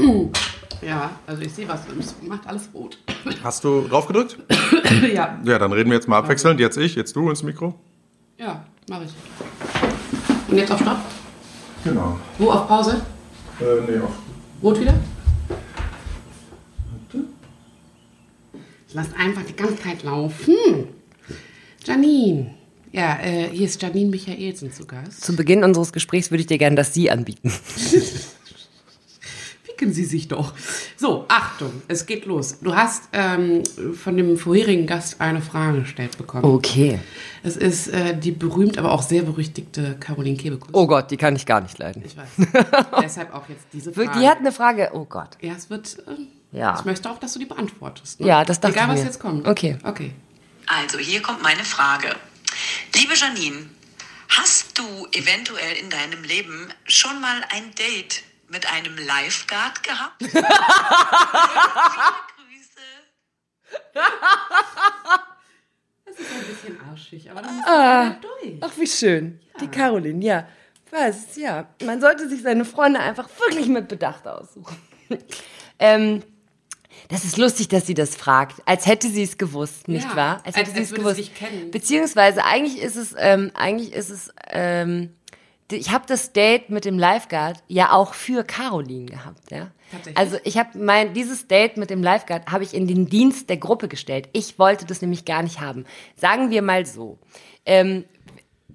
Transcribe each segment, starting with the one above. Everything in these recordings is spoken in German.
Ja, also ich sehe was. Es macht alles rot. Hast du drauf gedrückt? ja, Ja, dann reden wir jetzt mal abwechselnd. Jetzt ich, jetzt du ins Mikro. ja, mache ich. Und jetzt auf Stopp? Genau. Wo auf Pause? Äh, nee, auf. Rot wieder? Lass einfach die ganze Zeit laufen. Janine. Ja, äh, hier ist Janine Michaelsen zu Gast. Zum Beginn unseres Gesprächs würde ich dir gerne das Sie anbieten. Ficken Sie sich doch. So, Achtung, es geht los. Du hast ähm, von dem vorherigen Gast eine Frage gestellt bekommen. Okay. Es ist äh, die berühmt, aber auch sehr berüchtigte Caroline Kebekus. Oh Gott, die kann ich gar nicht leiden. Ich weiß. Deshalb auch jetzt diese Frage. Die hat eine Frage. Oh Gott. ja, es wird. Äh, Ja. Ich möchte auch, dass du die beantwortest. Ne? Ja, das dachte Egal, ich was mir. jetzt kommt. Okay. Okay. Also, hier kommt meine Frage. Liebe Janine, hast du eventuell in deinem Leben schon mal ein Date mit einem Lifeguard gehabt? Viele Grüße. Das ist ein bisschen arschig, aber dann musst du ah. durch. Ach, wie schön. Die Caroline, ja. Was, ja. Man sollte sich seine Freunde einfach wirklich mit Bedacht aussuchen. ähm, das ist lustig, dass sie das fragt. Als hätte sie es gewusst, nicht Ja, wahr? Als hätte als- sie als es gewusst. sie dich kennen. Beziehungsweise eigentlich ist es, ähm, eigentlich ist es, ähm, ich habe das Date mit dem Lifeguard ja auch für Caroline gehabt, ja. Also ich habe mein dieses Date mit dem Lifeguard habe ich in den Dienst der Gruppe gestellt. Ich wollte das nämlich gar nicht haben. Sagen wir mal so. Ähm,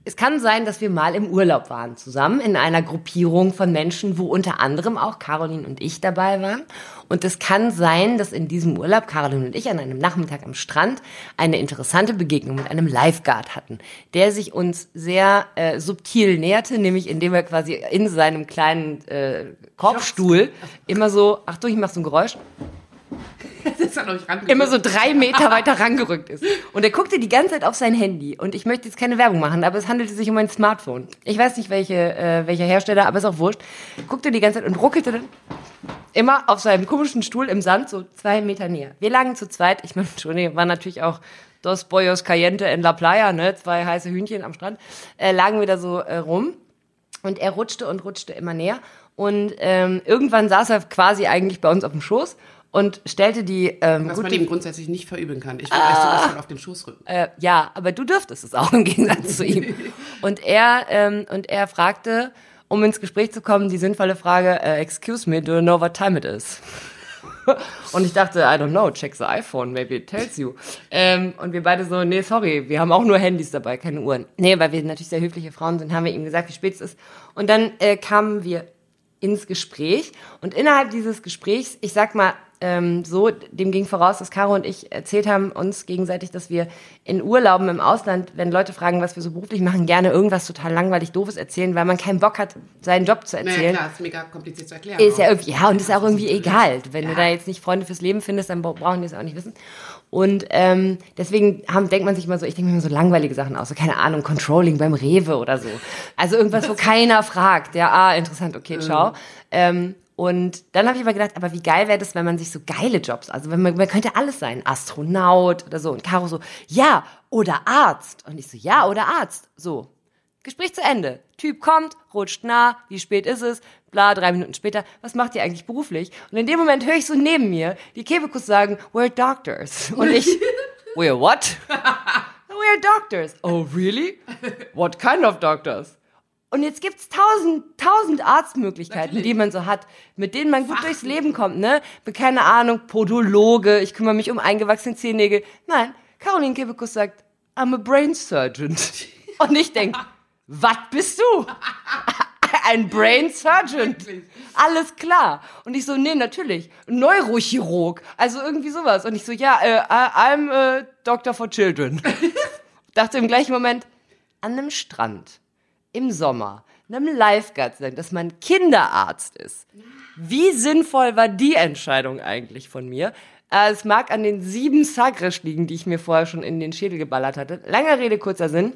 es kann sein, dass wir mal im Urlaub waren zusammen in einer Gruppierung von Menschen, wo unter anderem auch Caroline und ich dabei waren. Und es kann sein, dass in diesem Urlaub Caroline und ich an einem Nachmittag am Strand eine interessante Begegnung mit einem Lifeguard hatten, der sich uns sehr äh, subtil näherte, nämlich indem er quasi in seinem kleinen äh, Korbstuhl immer so, Achtung, ich mach so ein Geräusch, ist ja noch nicht ran. immer so drei Meter weiter rangerückt ist. Und er guckte die ganze Zeit auf sein Handy. Und ich möchte jetzt keine Werbung machen, aber es handelte sich um ein Smartphone. Ich weiß nicht, welche, äh, welcher Hersteller, aber ist auch wurscht. Guckte die ganze Zeit und ruckelte dann immer auf seinem komischen Stuhl im Sand so zwei Meter näher. Wir lagen zu zweit. Ich meine, Entschuldigung, war natürlich auch Dos Boyos Caliente en la Playa, ne? Zwei heiße Hühnchen am Strand. Äh, lagen wir da so äh, rum. Und er rutschte und rutschte immer näher. Und ähm, irgendwann saß er quasi eigentlich bei uns auf dem Schoß und stellte die ähm, Was man ihm grundsätzlich nicht verübeln kann. Ich will euch sowas von auf den Schoß rücken. äh, ja, aber du dürftest es auch im Gegensatz zu ihm. Und er ähm, und er fragte, um ins Gespräch zu kommen, die sinnvolle Frage: äh, Excuse me, do you know what time it is? Und ich dachte, I don't know, check the iPhone, maybe it tells you. Ähm, und wir beide so, nee, sorry, wir haben auch nur Handys dabei, keine Uhren. Nee, weil wir natürlich sehr höfliche Frauen sind, haben wir ihm gesagt, wie spät es ist. Und dann äh, kamen wir ins Gespräch und innerhalb dieses Gesprächs, ich sag mal ähm, so, dem ging voraus, dass Caro und ich erzählt haben uns gegenseitig, dass wir in Urlauben im Ausland, wenn Leute fragen, was wir so beruflich machen, gerne irgendwas total langweilig Doofes erzählen, weil man keinen Bock hat, seinen Job zu Naja, erzählen. klar, ist mega kompliziert zu erklären. Ist ja irgendwie, ja, und ist auch irgendwie egal. Wenn Ja. du da jetzt nicht Freunde fürs Leben findest, dann bra- brauchen die es auch nicht wissen. Und ähm, deswegen haben, denkt man sich immer so, ich denke mir immer so langweilige Sachen aus, so keine Ahnung, Controlling beim Rewe oder so. Also irgendwas, wo keiner fragt. Ja, ah, interessant, okay, ciao. Ähm, und dann habe ich aber gedacht, aber wie geil wäre das, wenn man sich so geile Jobs, also wenn man, man könnte alles sein, Astronaut oder so. Und Caro so, ja, oder Arzt. Und ich so, ja, oder Arzt. So, Gespräch zu Ende. Typ kommt, rutscht nah, wie spät ist es? Bla, drei Minuten später. Was macht ihr eigentlich beruflich? Und in dem Moment höre ich so neben mir die Kebekus sagen, we're doctors. Und ich, we're what? we're doctors. Oh, really? What kind of doctors? Und jetzt gibt's tausend, tausend Arztmöglichkeiten, die man so hat, mit denen man gut durchs Leben kommt, ne? Keine Ahnung, Podologe, ich kümmere mich um eingewachsene Zehennägel. Nein, Caroline Kebekus sagt, I'm a brain surgeon. Und ich denk, was bist du? Ein Brain Surgeon. Alles klar. Und ich so, nee, natürlich. Neurochirurg. Also irgendwie sowas. Und ich so, ja, äh, I'm a Doctor for Children. Dachte im gleichen Moment, an einem Strand, im Sommer, einem Lifeguard sein, dass man Kinderarzt ist. Wie sinnvoll war die Entscheidung eigentlich von mir? Äh, Es mag an den sieben Sagres liegen, die ich mir vorher schon in den Schädel geballert hatte. Langer Rede, kurzer Sinn.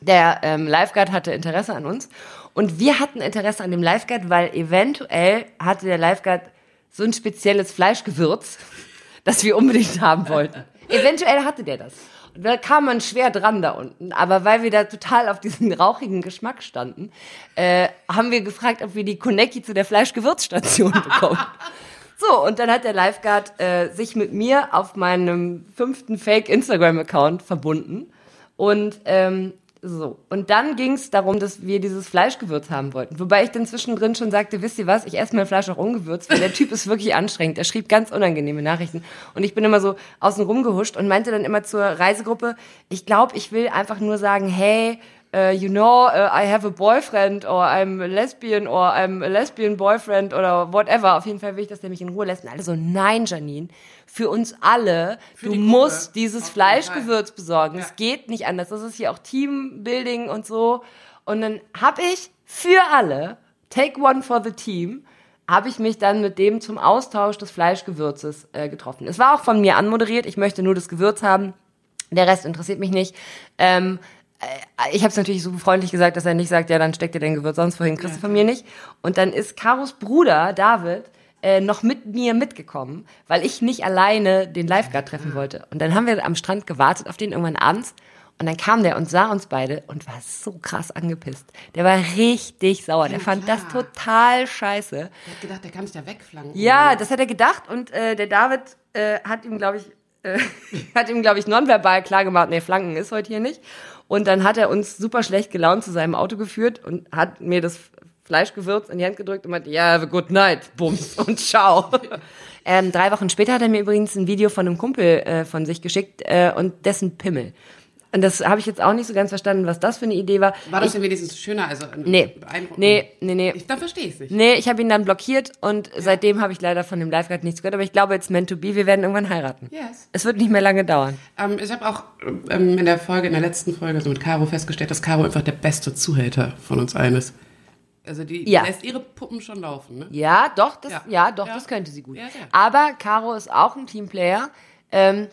Der ähm, Lifeguard hatte Interesse an uns und wir hatten Interesse an dem Lifeguard, weil eventuell hatte der Lifeguard so ein spezielles Fleischgewürz, das wir unbedingt haben wollten. eventuell hatte der das. Da kam man schwer dran da unten. Aber weil wir da total auf diesen rauchigen Geschmack standen, äh, haben wir gefragt, ob wir die Konecki zu der Fleischgewürzstation bekommen. So, und dann hat der Lifeguard äh, sich mit mir auf meinem fünften Fake-Instagram-Account verbunden. Und ähm, so. Und dann ging es darum, dass wir dieses Fleischgewürz haben wollten. Wobei ich dann zwischendrin schon sagte, wisst ihr was, ich esse mein Fleisch auch ungewürzt, weil der Typ ist wirklich anstrengend. Er schrieb ganz unangenehme Nachrichten. Und ich bin immer so außen rum gehuscht und meinte dann immer zur Reisegruppe, ich glaube, ich will einfach nur sagen, hey, uh, you know, uh, I have a boyfriend or I'm a lesbian or I'm a lesbian boyfriend oder whatever. Auf jeden Fall will ich, dass der mich in Ruhe lässt. Und alle so, nein, Janine, für uns alle, du die Gruppe. musst dieses Auf Fleischgewürz besorgen. Ja. Es geht nicht anders. Das ist hier auch Teambuilding und so. Und dann habe ich für alle, take one for the team, habe ich mich dann mit dem zum Austausch des Fleischgewürzes äh, getroffen. Es war auch von mir anmoderiert. Ich möchte nur das Gewürz haben. Der Rest interessiert mich nicht. Ähm, äh, ich habe es natürlich so freundlich gesagt, dass er nicht sagt, ja, dann steck dir dein Gewürz sonst wohin, kriegst du von mir nicht. Und dann ist Karos Bruder, David, äh, noch mit mir mitgekommen, weil ich nicht alleine den Lifeguard treffen wollte. Und dann haben wir am Strand gewartet auf den irgendwann abends. Und dann kam der und sah uns beide und war so krass angepisst. Der war richtig sauer. Der Ja, fand klar. das total scheiße. Er hat gedacht, der kann sich da wegflanken. Ja, das hat er gedacht und äh, der David äh, hat ihm, glaube ich, äh, hat ihm, glaube ich, nonverbal klargemacht, nee, Flanken ist heute hier nicht. Und dann hat er uns super schlecht gelaunt zu seinem Auto geführt und hat mir das Fleischgewürz in die Hand gedrückt und meinte, ja, a good night, bums und ciao. ähm, drei Wochen später hat er mir übrigens ein Video von einem Kumpel äh, von sich geschickt äh, und dessen Pimmel. Und das habe ich jetzt auch nicht so ganz verstanden, was das für eine Idee war. War das denn wenigstens schöner? Also, Nee. beeindruckend? Nee, nee, nee. Ich, dann verstehe ich es nicht. Nee, ich habe ihn dann blockiert und seitdem habe ich leider von dem Lifeguard nichts gehört. Aber ich glaube, jetzt meant to be, wir werden irgendwann heiraten. Yes. Es wird nicht mehr lange dauern. Ähm, ich habe auch ähm, in der Folge, in der letzten Folge, also mit Caro festgestellt, dass Caro einfach der beste Zuhälter von uns allen ist. Also die Ja. lässt ihre Puppen schon laufen, ne? Ja, doch, das, ja. Ja. doch, Ja. das könnte sie gut. Ja. Aber Caro ist auch ein Teamplayer. Ähm,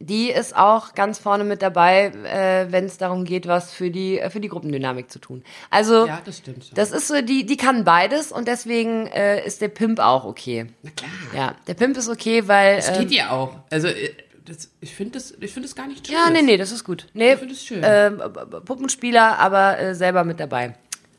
die ist auch ganz vorne mit dabei, äh, wenn es darum geht, was für die äh, für die Gruppendynamik zu tun. Also Ja, das stimmt schon. das ist so, die die kann beides und deswegen äh, ist der Pimp auch okay. Na klar. Ja, der Pimp ist okay, weil Das ähm, geht ihr auch. Also äh, das, ich finde das, ich finde das gar nicht schön. Ja, nee, nee, das ist gut. Nee, Ich find es schön. ähm, b- Puppenspieler, aber äh, selber mit dabei.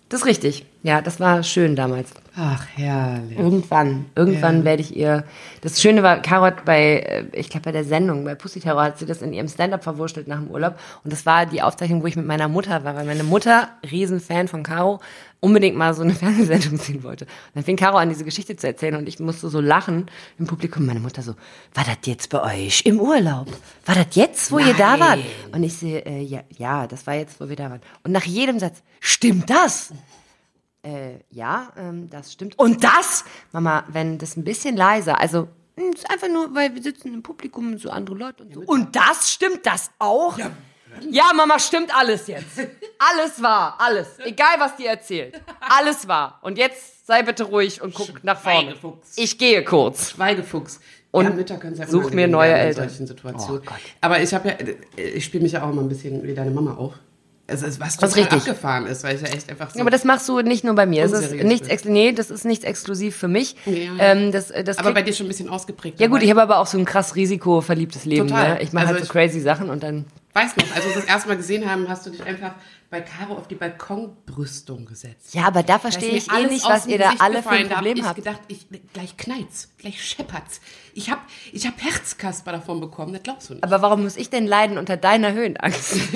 Das ist richtig. Ja, das war schön damals. Ach, herrlich. Irgendwann, irgendwann Ja. werde ich ihr. Das Schöne war, Caro hat bei, äh, ich glaube bei der Sendung, bei Pussy Terror hat sie das in ihrem Stand-up verwurschtelt nach dem Urlaub. Und das war die Aufzeichnung, wo ich mit meiner Mutter war, weil meine Mutter, Riesenfan von Caro, unbedingt mal so eine Fernsehsendung sehen wollte. Und dann fing Caro an, diese Geschichte zu erzählen und ich musste so lachen im Publikum. Meine Mutter so, war das jetzt bei euch im Urlaub? War das jetzt, wo ihr da wart? Und ich sehe, äh, ja, ja, das war jetzt, wo wir da waren. Und nach jedem Satz, stimmt das? Äh, ja, ähm, das stimmt. Und das, Mama, wenn das ein bisschen leiser, also mh, ist einfach nur, weil wir sitzen im Publikum und so andere Leute und so. Und das stimmt das auch? Ja. Mama, stimmt alles jetzt. Alles wahr, alles. Egal, was die erzählt. Alles wahr. Und jetzt sei bitte ruhig und guck nach vorne. Schweigefuchs. Ich gehe kurz. Schweigefuchs. Und ja, Mütter können sehr such mir neue werden in Eltern. solchen Situationen. Oh Gott. Aber ich habe ja, äh, ich spiele mich ja auch immer ein bisschen wie deine Mama auf. Also, was Das total richtig. abgefahren ist, weil ich ja echt einfach so. Ja, aber das machst du nicht nur bei mir. Es ist nichts, ex nee, das ist nichts exklusiv für mich. Ja. Ähm, das, das aber bei dir schon ein bisschen ausgeprägt. Ja gut, ich habe aber auch so ein krass risikoverliebtes Leben. Total. Ne? Ich mache Also halt so ich- crazy Sachen und dann. weiß noch, als wir das erste Mal gesehen haben, hast du dich einfach bei Caro auf die Balkonbrüstung gesetzt. Ja, aber da verstehe ich eh nicht, was ihr da alle für ein hab Problem ich habt. gedacht, ich, gleich knallt's, gleich scheppert's. Ich hab, ich hab Herzkasper davon bekommen, das glaubst du nicht. Aber warum muss ich denn leiden unter deiner Höhenangst?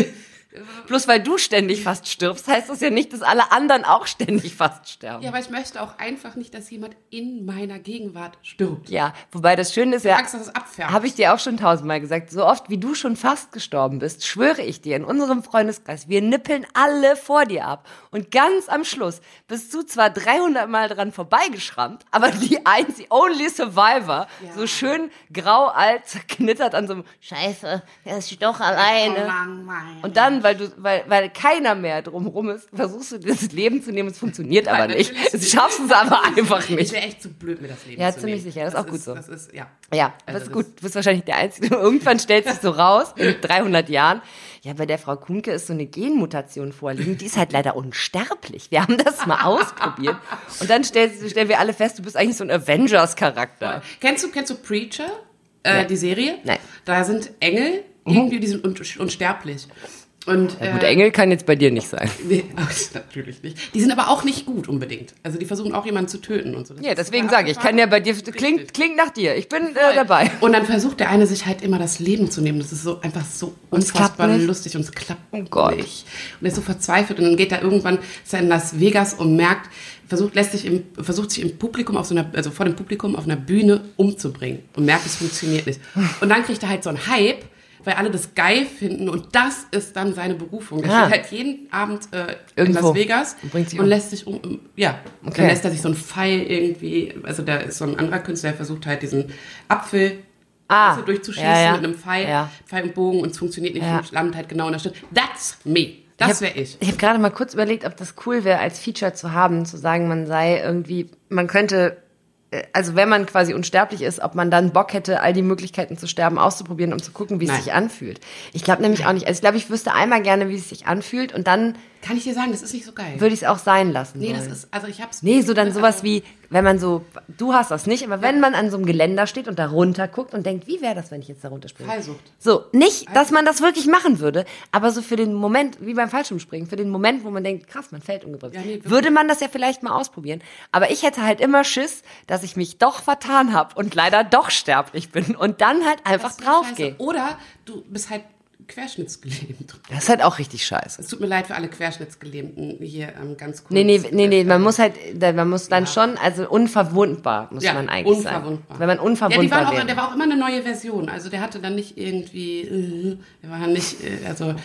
Bloß weil du ständig fast stirbst, heißt das ja nicht, dass alle anderen auch ständig fast sterben. ja, aber ich möchte auch einfach nicht, dass jemand in meiner Gegenwart stirbt. Ja, wobei das Schöne ist ja, Angst, dass es abfärbt. habe ich dir auch schon tausendmal gesagt, so oft wie du schon fast gestorben bist, schwöre ich dir in unserem Freundeskreis, wir nippeln alle vor dir ab. Und ganz am Schluss bist du zwar 300 Mal dran vorbeigeschrammt, aber die einzige, only survivor, so schön grau alt, zerknittert an so einem Scheiße, er ist doch alleine. Und dann, weil du, weil, weil keiner mehr drumherum ist, versuchst du das Leben zu nehmen, es funktioniert aber nicht. Du schaffst es aber einfach Ich nicht. wäre echt zu blöd, mir das Leben Ja, zu ziemlich nehmen. sicher, das ist auch gut so. Das ist, ja. Ja, Also das ist gut. Du bist wahrscheinlich der Einzige. Irgendwann stellt sich so raus, in 300 Jahren, ja, bei der Frau Kuhnke ist so eine Genmutation vorliegen, die ist halt leider unsterblich. Wir haben das mal ausprobiert. Und dann stell, stellen wir alle fest, du bist eigentlich so ein Avengers-Charakter. Kennst du, kennst du Preacher, äh, die Serie? Nein. Da sind Engel, irgendwie, die sind un unsterblich. Und, Ja, gut, äh, Engel kann jetzt bei dir nicht sein. Nee, natürlich nicht. Die sind aber auch nicht gut unbedingt. Also die versuchen auch jemanden zu töten und so. Das Ja, deswegen sage ich, kann ja bei dir, klingt, klingt nach dir. Ich bin äh, dabei. Und dann versucht der eine sich halt immer das Leben zu nehmen. Das ist so einfach so unfassbar lustig und es klappt Oh Gott. nicht. Und er ist so verzweifelt und dann geht er irgendwann ist er in Las Vegas und merkt, versucht, lässt sich im, versucht sich im Publikum auf so einer, also vor dem Publikum auf einer Bühne umzubringen und merkt, es funktioniert nicht. Und dann kriegt er halt so einen Hype, weil alle das geil finden und das ist dann seine Berufung. Er Ah. steht halt jeden Abend äh, in. Las Vegas Und und um. lässt sich um, ja, Okay. dann lässt er sich so einen Pfeil irgendwie, also da ist so ein anderer Künstler, der versucht halt diesen Apfel Ah, durchzuschießen ja, ja. mit einem Pfeil, Ja. Pfeil und Bogen und es funktioniert nicht Ja. und landet halt genau in der Stelle. That's me. Das wäre ich. Ich habe gerade mal kurz überlegt, ob das cool wäre, als Feature zu haben, zu sagen, man sei irgendwie, man könnte, also wenn man quasi unsterblich ist, ob man dann Bock hätte, all die Möglichkeiten zu sterben auszuprobieren, um zu gucken, wie es Nein. sich anfühlt. Ich glaube nämlich auch nicht. Also ich glaube, ich wüsste einmal gerne, wie es sich anfühlt und dann Kann ich dir sagen, das ist nicht so geil. würde ich es auch sein lassen. nee, das wollen. ist, also ich hab's. Nee, so dann sowas also, wie, wenn man so, du hast das nicht, aber wenn man an so einem Geländer steht und da runter guckt und denkt, wie wäre das, wenn ich jetzt da runterspringe? Fallsucht. So, nicht, dass man das wirklich machen würde, aber so für den Moment, wie beim Fallschirmspringen, für den Moment, wo man denkt, krass, man fällt ungebremst, Ja, nee, würde man das ja vielleicht mal ausprobieren. Aber ich hätte halt immer Schiss, dass ich mich doch vertan habe und leider doch sterblich bin und dann halt einfach das draufgehe. Oder du bist halt querschnittsgelähmt. Das ist halt auch richtig scheiße. Es tut mir leid für alle Querschnittsgelähmten hier ähm, ganz kurz. Nee, nee, nee, nee, man muss halt, man muss dann schon, also unverwundbar muss ja, man eigentlich unverwundbar. sein. Wenn man ja, die unverwundbar auch, der war auch immer eine neue Version. Also der hatte dann nicht irgendwie, äh, der war nicht, äh, also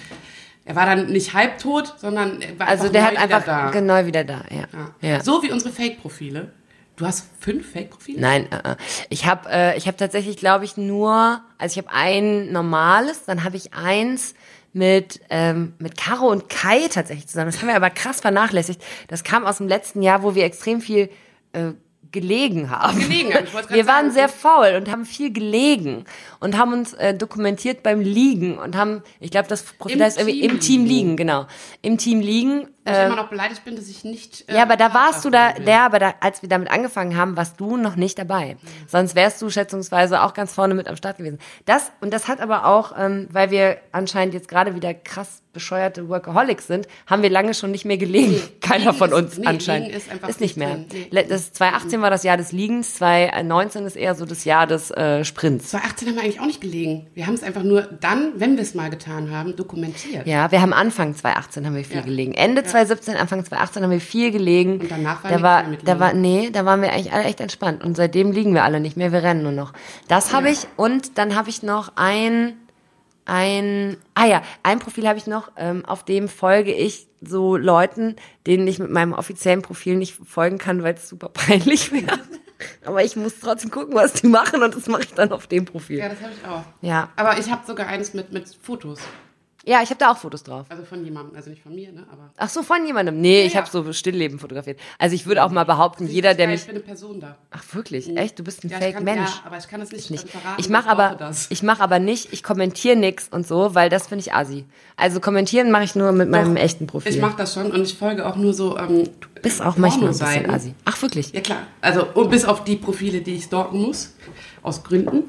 er war dann nicht halbtot, sondern er war Also einfach der neu hat wieder einfach da. genau wieder da, ja. Ja. ja. So wie unsere Fake-Profile. Du hast fünf Fake-Profile? Nein, äh, äh. ich habe äh, ich habe tatsächlich, glaube ich, nur, also ich habe ein normales, dann habe ich eins mit ähm, mit Caro und Kai tatsächlich zusammen. Das haben wir aber krass vernachlässigt. Das kam aus dem letzten Jahr, wo wir extrem viel äh, gelegen haben. Gelegen haben, Wir waren sagen. sehr faul und haben viel gelegen und haben uns äh, dokumentiert beim Liegen und haben, ich glaube, das Profil Im heißt irgendwie im Team liegen, genau. Im Team liegen. Ich immer noch beleidigt bin, dass ich nicht. äh, Ja, aber da warst du da, bin. der, aber da, als wir damit angefangen haben, warst du noch nicht dabei. Sonst wärst du schätzungsweise auch ganz vorne mit am Start gewesen. Das, und das hat aber auch, ähm, weil wir anscheinend jetzt gerade wieder krass bescheuerte Workaholics sind, haben wir lange schon nicht mehr gelegen. Keiner Liegen von ist- uns nee, anscheinend. Ist einfach nicht mehr. Nee. Das 2018 war das Jahr des Liegens, 2019 ist eher so das Jahr des äh, Sprints. 2018 haben wir eigentlich auch nicht gelegen. Wir haben es einfach nur dann, wenn wir es mal getan haben, dokumentiert. Ja, wir haben Anfang 2018 haben wir viel Ja. gelegen. Ende 2017, Anfang 2018 haben wir viel gelegen. Und danach war da war, mit da war, nee, da waren wir eigentlich alle echt entspannt. Und seitdem liegen wir alle nicht mehr, wir rennen nur noch. Das habe ich und dann habe ich noch ein, ein, ah ja, ein Profil habe ich noch, ähm, auf dem folge ich so Leuten, denen ich mit meinem offiziellen Profil nicht folgen kann, weil es super peinlich wäre. Aber ich muss trotzdem gucken, was die machen und das mache ich dann auf dem Profil. Ja, das habe ich auch. Ja. Aber ich habe sogar eins mit, mit Fotos. Ja, ich habe da auch Fotos drauf. Also von jemandem. Also nicht von mir, ne? Aber. Ach so, von jemandem. Nee, ich Ja, habe so Stillleben fotografiert. Also ich würde auch mal behaupten, jeder, der Ja, mich. Ich bin eine Person da. Ach wirklich? Echt? Du bist ein Ja, kann, Fake-Mensch. Ja, aber ich kann das nicht, nicht. verraten. Ich mache aber, das. ich mache aber nicht, ich kommentiere nix und so, weil das finde ich asi. Also kommentieren mache ich nur mit meinem echten Profil. Ich mache das schon und ich folge auch nur so. Ähm, du Bist auch manchmal ein bisschen asi. Ach wirklich? Ja klar. Also und bis auf die Profile, die ich stalken muss. Aus Gründen.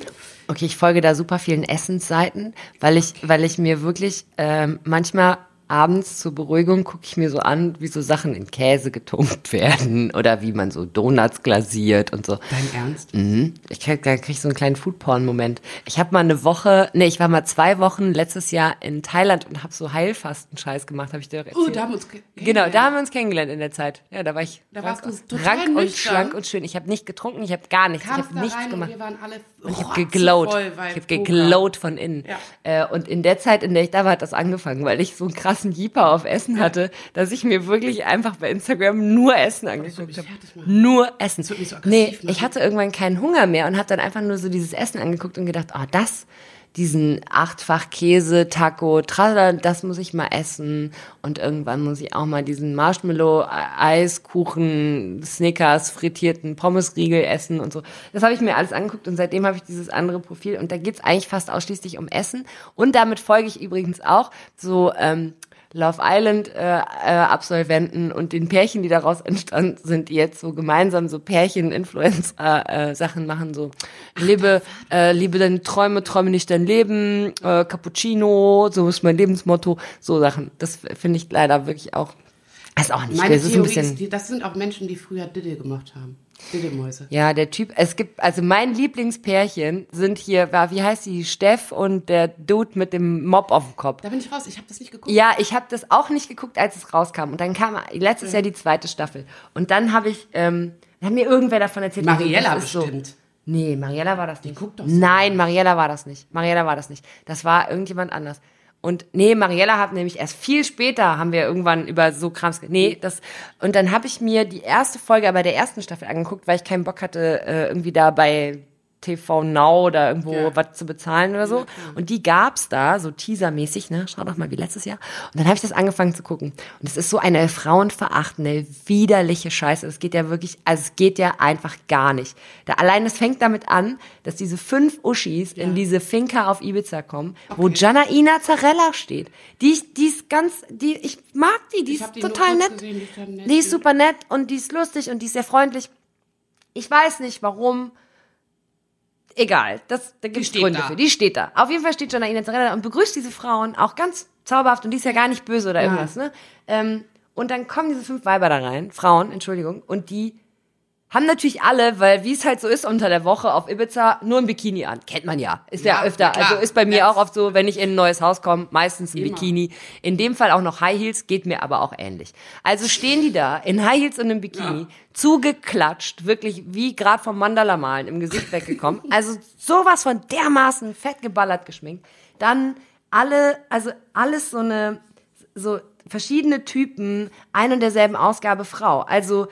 Okay, ich folge da super vielen Essensseiten, weil ich, weil ich mir wirklich ähm, manchmal abends zur Beruhigung gucke ich mir so an, wie so Sachen in Käse getunkt werden oder wie man so Donuts glasiert und so. Dein Ernst? Mhm. Ich krieg, da krieg ich so einen kleinen Foodporn-Moment. Ich habe mal eine Woche, nee, ich war mal zwei Wochen letztes Jahr in Thailand und habe so Heilfasten-Scheiß gemacht, habe ich dir doch erzählt. Oh, da haben wir uns ge- Genau, da haben wir uns kennengelernt in der Zeit. Ja, da war ich Da rank, warst du total rank und nüchtern. schlank und schön. Ich habe nicht getrunken, ich habe gar nichts, ich Kamst habe da nichts gemacht. und wir waren alle Ich habe geglowt. Ich habe geglowt von innen. Ja. Äh, und in der Zeit, in der ich da war, hat das angefangen, weil ich so einen krassen Jeeper auf Essen hatte, dass ich mir wirklich einfach bei Instagram nur Essen angeguckt habe. Nur Essen. so nee, machen. ich hatte irgendwann keinen Hunger mehr und habe dann einfach nur so dieses Essen angeguckt und gedacht, oh, das diesen achtfach Käse, Taco, Tralala, das muss ich mal essen. Und irgendwann muss ich auch mal diesen Marshmallow, Eiskuchen, Snickers, frittierten Pommesriegel essen und so. Das habe ich mir alles angeguckt und seitdem habe ich dieses andere Profil und da geht's eigentlich fast ausschließlich um Essen. Und damit folge ich übrigens auch so ähm, Love Island äh, äh, Absolventen und den Pärchen, die daraus entstanden sind, die jetzt so gemeinsam so Pärchen-Influencer äh, Sachen machen, so lebe, äh, liebe deine Träume, träume nicht dein Leben, äh, Cappuccino, so ist mein Lebensmotto, so Sachen. Das finde ich leider wirklich auch, ist auch nicht Meine das ist ein Theorie bisschen, ist, die, das sind auch Menschen, die früher Diddle gemacht haben. Diddelmäuse. Ja, der Typ, es gibt, also mein Lieblingspärchen sind hier, war, wie heißt die, Steff und der Dude mit dem Mob auf dem Kopf. Da bin ich raus, ich habe das nicht geguckt. Ja, ich habe das auch nicht geguckt, als es rauskam. Und dann kam letztes Jahr die zweite Staffel. Und dann habe ich, ähm, hat mir irgendwer davon erzählt. Mariella das ist so. bestimmt. Nee, Mariella war das nicht. guckt doch so. Nein, Mariella war das nicht. Mariella war das nicht. Das war irgendjemand anders. Und nee, Mariella hat nämlich erst viel später haben wir irgendwann über so Krams. Nee, das und dann habe ich mir die erste Folge aber der ersten Staffel angeguckt, weil ich keinen Bock hatte, äh, irgendwie da bei TV Now oder irgendwo Ja. was zu bezahlen oder so. Und die gab's da, so teasermäßig, ne? Schau doch mal wie letztes Jahr. Und dann habe ich das angefangen zu gucken. Und es ist so eine frauenverachtende, widerliche Scheiße. Es geht ja wirklich, also es geht ja einfach gar nicht. Da allein es fängt damit an, dass diese fünf Uschis in diese Finca auf Ibiza kommen, wo Janaina Zarella steht. Die, ist- die ist ganz, die, ich mag die, die Ich ist die total nett. gesehen, die ist total nett. Die ist super nett und die ist lustig und die ist sehr freundlich. Ich weiß nicht warum. Egal, das, da gibt es Gründe da. für. Die steht da. Auf jeden Fall steht Janaina Zarella und begrüßt diese Frauen auch ganz zauberhaft und die ist ja gar nicht böse oder irgendwas. Ne? Ähm, und dann kommen diese fünf Weiber da rein, Frauen, Entschuldigung, und die haben natürlich alle, weil wie es halt so ist unter der Woche auf Ibiza, nur ein Bikini an. Kennt man ja. Ist ja, Ja, öfter. klar. Also ist bei mir Das- auch oft so, wenn ich in ein neues Haus komme, meistens ein Immer. Bikini. In dem Fall auch noch High Heels, geht mir aber auch ähnlich. Also stehen die da in High Heels und einem Bikini, zugeklatscht, wirklich wie gerade vom Mandala malen im Gesicht weggekommen. Also sowas von dermaßen fett geballert geschminkt. Dann alle, also alles so eine, so verschiedene Typen, ein und derselben Ausgabe Frau. Also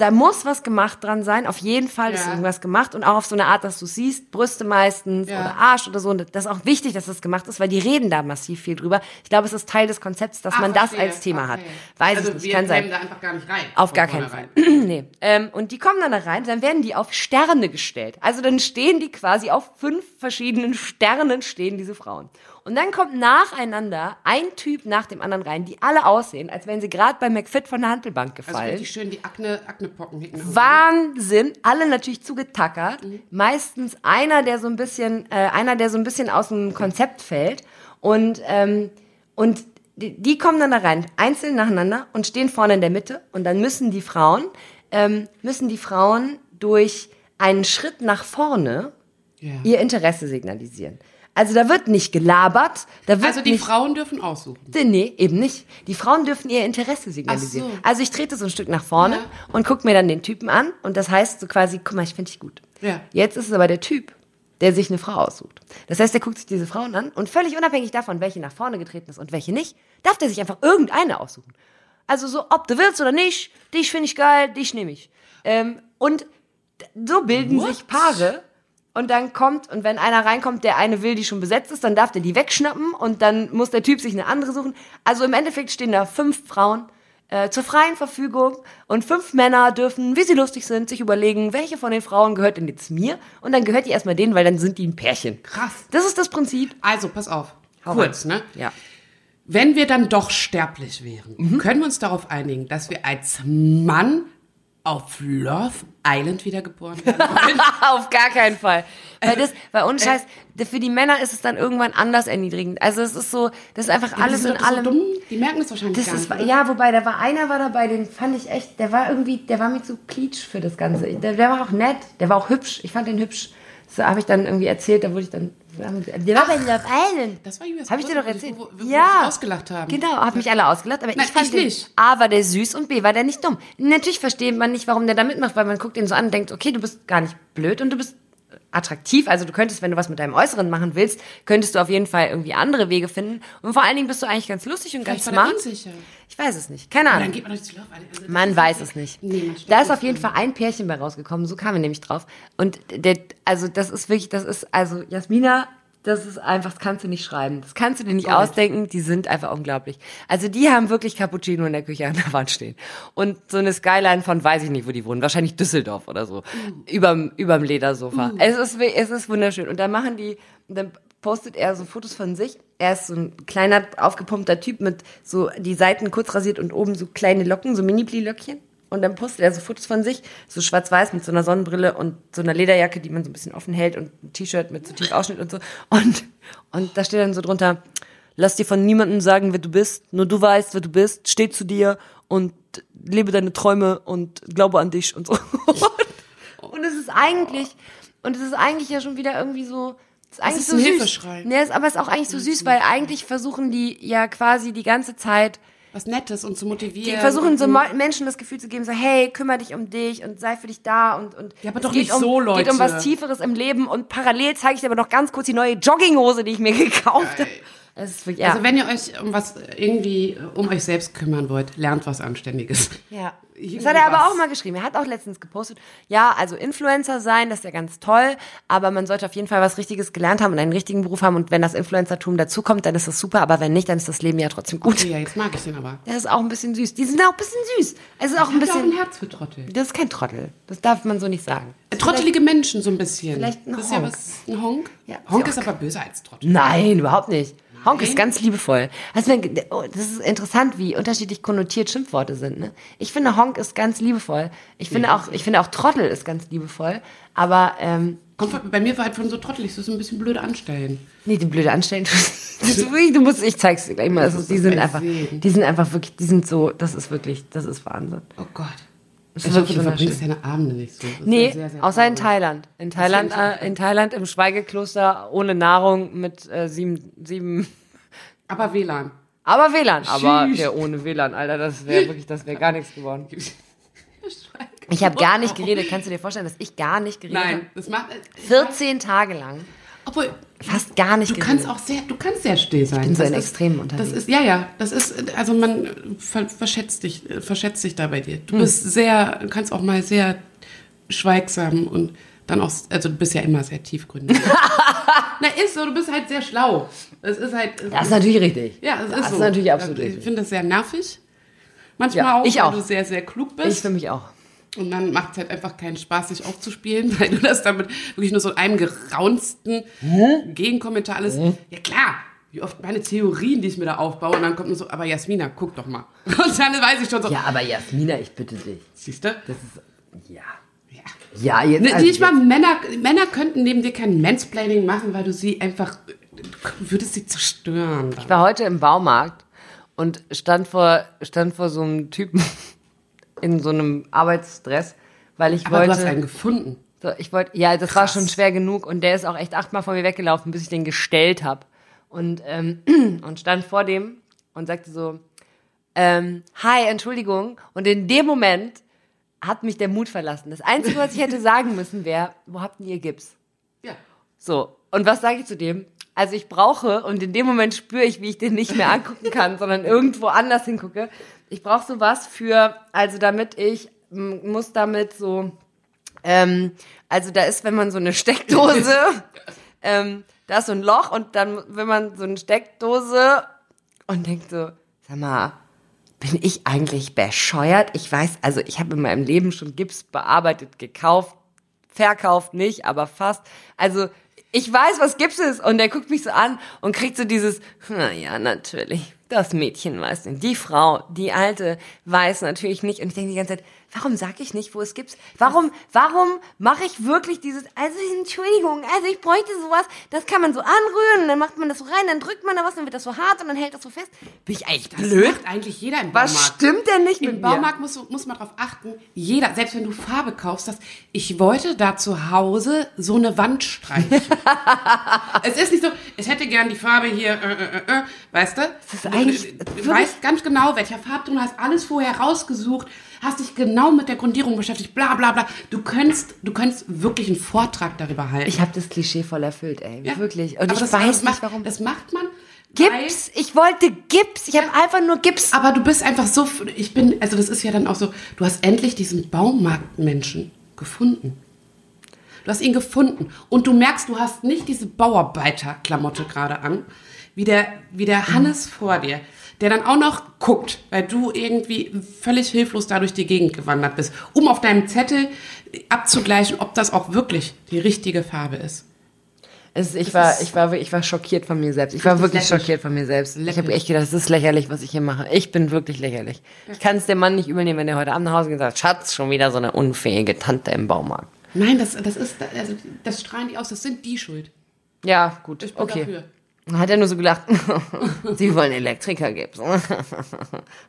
da muss was gemacht dran sein. Auf jeden Fall ist Ja. irgendwas gemacht und auch auf so eine Art, dass du siehst, Brüste meistens Ja. oder Arsch oder so. Und das ist auch wichtig, dass das gemacht ist, weil die reden da massiv viel drüber. Ich glaube, es ist Teil des Konzepts, dass Ah, man das als Thema hat. Okay. Weiß also ich nicht, wir kann sein. da einfach gar nicht rein. Auf gar keinen Fall. nee. Ähm, und die kommen dann da rein, dann werden die auf Sterne gestellt. Also dann stehen die quasi auf fünf verschiedenen Sternen stehen diese Frauen. Und dann kommt nacheinander ein Typ nach dem anderen rein, die alle aussehen, als wären sie gerade bei McFit von der Handelbank Also gefallen. richtig schön die Akne, Aknepocken hinten. Wahnsinn, alle natürlich zugetackert. Meistens einer, der so ein bisschen, äh, einer, der so ein bisschen aus dem Konzept fällt. Und ähm, und die, die kommen dann da rein, einzeln nacheinander und stehen vorne in der Mitte. Und dann müssen die Frauen, ähm, müssen die Frauen durch einen Schritt nach vorne Ja. ihr Interesse signalisieren. Also da wird nicht gelabert, da wird Also die nicht Frauen dürfen aussuchen. Nee, eben nicht. Die Frauen dürfen ihr Interesse signalisieren. So. Also ich trete so ein Stück nach vorne Ja. und gucke mir dann den Typen an und das heißt so quasi, guck mal, ich finde dich gut. Ja. Jetzt ist es aber der Typ, der sich eine Frau aussucht. Das heißt, der guckt sich diese Frauen an und völlig unabhängig davon, welche nach vorne getreten ist und welche nicht, darf der sich einfach irgendeine aussuchen. Also so, ob du willst oder nicht, dich finde ich geil, dich nehme ich. Ähm, und so bilden sich Paare und dann kommt, und wenn einer reinkommt, der eine will, die schon besetzt ist, dann darf der die wegschnappen und dann muss der Typ sich eine andere suchen. Also im Endeffekt stehen da fünf Frauen äh, zur freien Verfügung und fünf Männer dürfen, wie sie lustig sind, sich überlegen, welche von den Frauen gehört denn jetzt mir und dann gehört die erstmal denen, weil dann sind die ein Pärchen. Krass. Das ist das Prinzip. Also, pass auf. Hau Kurz, rein. ne? Ja. Wenn wir dann doch sterblich wären, Mhm. können wir uns darauf einigen, dass wir als Mann auf Love Island wiedergeboren werden wollen? Auf gar keinen Fall. Weil das, weil ohne Scheiß, für die Männer ist es dann irgendwann anders erniedrigend. Also es ist so, das ist einfach Die alles in doch so allem. dumm, die merken es wahrscheinlich Das gar ist, nicht. ja, wobei, da war einer war dabei, den fand ich echt, der war irgendwie, der war mir zu pleatsch für das Ganze. Der, der war auch nett, der war auch hübsch. Ich fand den hübsch. Das habe ich dann irgendwie erzählt, da wurde ich dann, der war bei Love Island. Das war US Habe ich dir doch erzählt? wo- wo- wo ja. wir ausgelacht haben. Genau, hat mich alle ausgelacht, aber Nein, ich fand ich den, nicht. A, war der süß und B, war der nicht dumm. Natürlich versteht man nicht, warum der da mitmacht, weil man guckt ihn so an und denkt, okay, du bist gar nicht blöd und du bist attraktiv. Also du könntest, wenn du was mit deinem Äußeren machen willst, könntest du auf jeden Fall irgendwie andere Wege finden. Und vor allen Dingen bist du eigentlich ganz lustig und ganz Vielleicht der smart. unsicher. Ich weiß es nicht. Keine Ahnung. dann geht man durch die Love Island. Also, Man weiß es nicht. Nee, da ist auf jeden. Fall ein Pärchen bei rausgekommen, so kamen wir nämlich drauf. Und der, also das ist wirklich, das ist, also Jasmina, das ist einfach, das kannst du nicht schreiben. Das kannst du dir nicht Gold. ausdenken, die sind einfach unglaublich. Also die haben wirklich Cappuccino in der Küche an der Wand stehen. Und so eine Skyline von, weiß ich nicht, wo die wohnen, wahrscheinlich Düsseldorf oder so, überm, überm Ledersofa. Es, ist, es ist wunderschön. Und dann machen die, dann postet er so Fotos von sich er ist so ein kleiner, aufgepumpter Typ mit so die Seiten kurz rasiert und oben so kleine Locken, so Mini-Pli-Löckchen. Und dann postet er so Fotos von sich, so schwarz-weiß mit so einer Sonnenbrille und so einer Lederjacke, die man so ein bisschen offen hält und ein T-Shirt mit so Tiefausschnitt und so. Und, und da steht dann so drunter, lass dir von niemandem sagen, wer du bist, nur du weißt, wer du bist, steh zu dir und lebe deine Träume und glaube an dich und so. Und es ist eigentlich, und es ist eigentlich ja schon wieder irgendwie so, ist eigentlich ist so ein süß. Hilfeschrei. Nee, es- aber es ist auch eigentlich so süß, weil eigentlich versuchen die ja quasi die ganze Zeit, Was Nettes und zu motivieren. die versuchen so Menschen das Gefühl zu geben, so hey, kümmere dich um dich und sei für dich da und und Ja, aber doch geht nicht um, so, Leute. geht um was Tieferes im Leben und parallel zeige ich dir aber noch ganz kurz die neue Jogginghose, die ich mir gekauft habe. Wirklich, ja. Also wenn ihr euch um was irgendwie um euch selbst kümmern wollt, lernt was Anständiges. Ja. Das hat er aber auch mal geschrieben. Er hat auch letztens gepostet, ja, also Influencer sein, das ist ja ganz toll, aber man sollte auf jeden Fall was Richtiges gelernt haben und einen richtigen Beruf haben und wenn das Influencertum dazukommt, dann ist das super, aber wenn nicht, dann ist das Leben ja trotzdem gut. Okay, ja, jetzt mag ich den aber. Das ist auch ein bisschen süß. Die sind auch ein bisschen süß. Es ist auch ein Hat auch ein bisschen. Herz für Trottel. Das ist kein Trottel. Das darf man so nicht sagen. Trottelige Menschen so ein bisschen. vielleicht ein das ist ja Honk. was, ein Honk? Ja, Honk ist aber böser als Trottel. Nein, überhaupt nicht. Honk ist ganz liebevoll. Also, oh, das ist interessant, wie unterschiedlich konnotiert Schimpfworte sind. Ne? Ich finde, Honk ist ganz liebevoll. Ich finde auch, ich finde auch Trottel ist ganz liebevoll. Aber ähm, Kommt von- bei mir war halt von so trottelig, so ein bisschen blöd anstellen. nee, die blöde Anstellen. du musst, ich zeig's dir gleich mal. Also, die sind einfach, sehen. die sind einfach wirklich, die sind so. Das ist wirklich, das ist Wahnsinn. Oh Gott. Das Ich wirklich du verbringst deine Abende nicht so. Das Nee, sehr, sehr außer in. Thailand. In Thailand, äh, in Thailand im Schweigekloster ohne Nahrung mit äh, sieben, sieben Aber WLAN. Aber WLAN. Aber der ohne WLAN, Alter, das wäre wirklich, das wäre gar nichts geworden. Ich habe gar nicht geredet. Kannst du dir vorstellen, dass ich gar nicht geredet habe? Nein, das macht. 14 Tage lang. Obwohl, Fast gar nicht du geredet. kannst auch sehr, du kannst sehr still sein. bin so Das in ist- Extremen unterwegs. Das ist, ja, ja, das ist, also man ver, verschätzt dich, verschätzt dich da bei dir. Hm. Du bist sehr, kannst auch mal sehr schweigsam und dann auch, also du bist ja immer sehr tiefgründig. Na, ist so, du bist halt sehr schlau. Es ist halt. Das ist natürlich richtig. Ja, es das ist so. ist natürlich absolut Ich richtig. finde das sehr nervig. Manchmal Ja, auch, ich weil auch. du sehr, sehr klug Ich bist. für mich auch. Und dann macht es halt einfach keinen Spaß, sich aufzuspielen, weil du das damit wirklich nur so in einem geraunzten Gegenkommentar alles. Ja klar, wie oft meine Theorien, die ich mir da aufbaue, und dann kommt nur so, aber Jasmina, guck doch mal. Und dann weiß ich schon so, Ja, aber Jasmina, ich bitte dich. siehst du? Das ist, ja. Ja. Ja, jetzt. Ne, also nicht mal Männer, Männer könnten neben dir kein Mansplaining machen, weil du sie einfach, du würdest sie zerstören. Ich war heute im Baumarkt und stand vor, stand vor so einem Typen in so einem Arbeitsstress, weil ich Aber wollte. du hast einen gefunden. So, ich wollte, ja, das war Krass. schon schwer genug und der ist auch echt achtmal von mir weggelaufen, bis ich den gestellt habe. Und, ähm, und stand vor dem und sagte so, ähm, hi, Entschuldigung. Und in dem Moment hat mich der Mut verlassen. Das Einzige, was ich hätte sagen müssen, wäre, wo habt ihr Gips? Ja. So, und was sage ich zu dem? Also ich brauche, und in dem Moment spüre ich, wie ich den nicht mehr angucken kann, sondern irgendwo anders hingucke. Ich brauche sowas für, also damit ich, muss damit so, ähm, also da ist, wenn man so eine Steckdose, ähm, da ist so ein Loch und dann, wenn man so eine Steckdose und denkt so, sag mal, bin ich eigentlich bescheuert? Ich weiß, also ich habe in meinem Leben schon Gips bearbeitet, gekauft, verkauft nicht, aber fast. Also ich weiß, was Gips ist. Und der guckt mich so an und kriegt so dieses, na ja, natürlich. Das Mädchen weiß nicht. Die Frau, die Alte, weiß natürlich nicht. Und ich denke die ganze Zeit, warum sag ich nicht, wo es gibt? Warum, warum mache ich wirklich dieses, also Entschuldigung, also ich bräuchte sowas, das kann man so anrühren und dann macht man das so rein, dann drückt man da was, dann wird das so hart und dann hält das so fest. Bin ich eigentlich Das blöd? macht eigentlich jeder im Baumarkt. Was stimmt denn nicht mit Im mir? Baumarkt muss, muss man darauf achten, jeder, selbst wenn du Farbe kaufst, dass ich wollte da zu Hause so eine Wand streichen. es ist nicht so, ich hätte gern die Farbe hier, äh, äh, äh, weißt du? ist eigentlich du, du weißt ganz genau, welcher Farbton, du hast alles vorher rausgesucht, hast dich genau mit der Grundierung beschäftigt, bla bla bla. Du könntest, du könntest wirklich einen Vortrag darüber halten. Ich habe das Klischee voll erfüllt, ey. Ja. Wirklich. Und Aber ich das, weiß das nicht, macht, warum. Das macht man. Gips. Ich wollte Gips. Ich habe einfach nur Gips. Aber du bist einfach so, ich bin, also das ist ja dann auch so, du hast endlich diesen Baumarktmenschen gefunden. Du hast ihn gefunden und du merkst, du hast nicht diese Bauarbeiterklamotte gerade an, wie der, wie der Hannes vor dir, der dann auch noch guckt, weil du irgendwie völlig hilflos da durch die Gegend gewandert bist, um auf deinem Zettel abzugleichen, ob das auch wirklich die richtige Farbe ist. Es, ich, war, ich, war, ich war schockiert von mir selbst. Ich war wirklich lächerlich. schockiert von mir selbst. Ich habe Lächerlich. echt gedacht, das ist lächerlich, was ich hier mache. Ich bin wirklich lächerlich. Ich kann es dem Mann nicht übernehmen, wenn er heute Abend nach Hause geht und sagt, Schatz, schon wieder so eine unfähige Tante im Baumarkt. Nein, das, das ist, also das strahlen die aus, das sind die schuld. Ja, gut, Ich bin okay. dafür. Dann hat er nur so gelacht, Sie wollen Elektriker gibt's. Und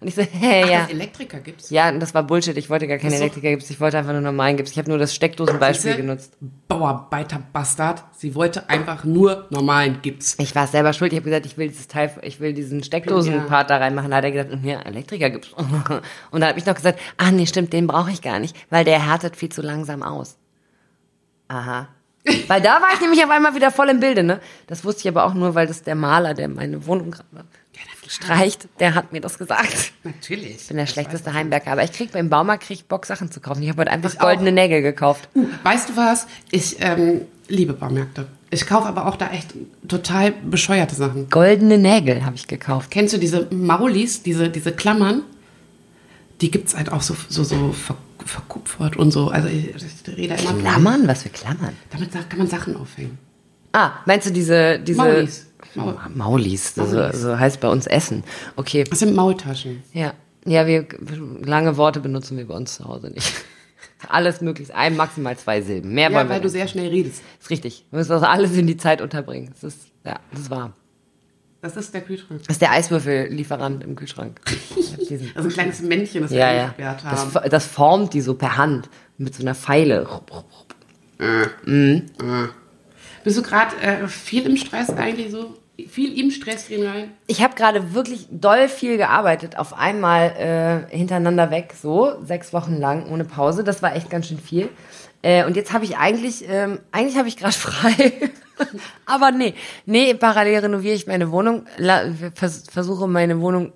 ich so, hey, Ach, ja. dass Elektriker gibt's. Ja, das war Bullshit. Ich wollte gar keine Ach so. Elektriker gibt's. Ich wollte einfach nur normalen gibt's. Ich habe nur das Steckdosenbeispiel genutzt. Bauarbeiterbastard. Sie wollte einfach nur normalen Gips. Ich war selber schuld. Ich habe gesagt, ich will dieses Teil, ich will diesen Steckdosenpart da reinmachen. Da hat er gesagt, ja, Elektriker gibt's. Und dann habe ich noch gesagt, ah nee, stimmt, den brauche ich gar nicht, weil der härtet viel zu langsam aus. Aha. Weil da war ich nämlich auf einmal wieder voll im Bilde, ne? Das wusste ich aber auch nur, weil das der Maler, der meine Wohnung gerade streicht, der hat mir das gesagt. Natürlich. Ich bin der schlechteste Heimwerker, aber ich krieg beim Baumarkt krieg Bock Sachen zu kaufen. Ich habe heute einfach Ich goldene auch. Nägel gekauft. Uh, weißt du was? Ich ähm, liebe Baumärkte. Ich kaufe aber auch da echt total bescheuerte Sachen. Goldene Nägel habe ich gekauft. Kennst du diese Maulis, diese, diese Klammern? Die gibt's halt auch so, so, so ver, verkupfert und so. Also ich, ich rede immer Klammern? Was für Klammern? Damit kann man Sachen aufhängen. Ah, meinst du diese diese Maulis. Maul. Maulis, so, Maulis. so heißt bei uns Essen. Okay. Das sind Maultaschen. Ja. Ja, wir lange Worte benutzen wir bei uns zu Hause nicht. Alles möglichst, ein, maximal zwei Silben. Mehr Ja, weil du sehr schnell redest. ist richtig. Wir müssen das alles in die Zeit unterbringen. Das ist, ja, das ist wahr. Das ist der Kühlschrank. Das ist der Eiswürfellieferant im Kühlschrank. Also ein kleines Männchen, das wir ja, eingesperrt Das, haben. fo- das formt die so per Hand mit so einer Pfeile. Bist du gerade äh, viel im Stress eigentlich so? Viel im Stress drin rein? Ich habe gerade wirklich doll viel gearbeitet, auf einmal äh, hintereinander weg, so sechs Wochen lang ohne Pause. Das war echt ganz schön viel. Äh, und jetzt habe ich eigentlich, ähm, eigentlich habe ich gerade frei. Aber nee, nee, parallel renoviere ich meine Wohnung, vers versuche meine Wohnung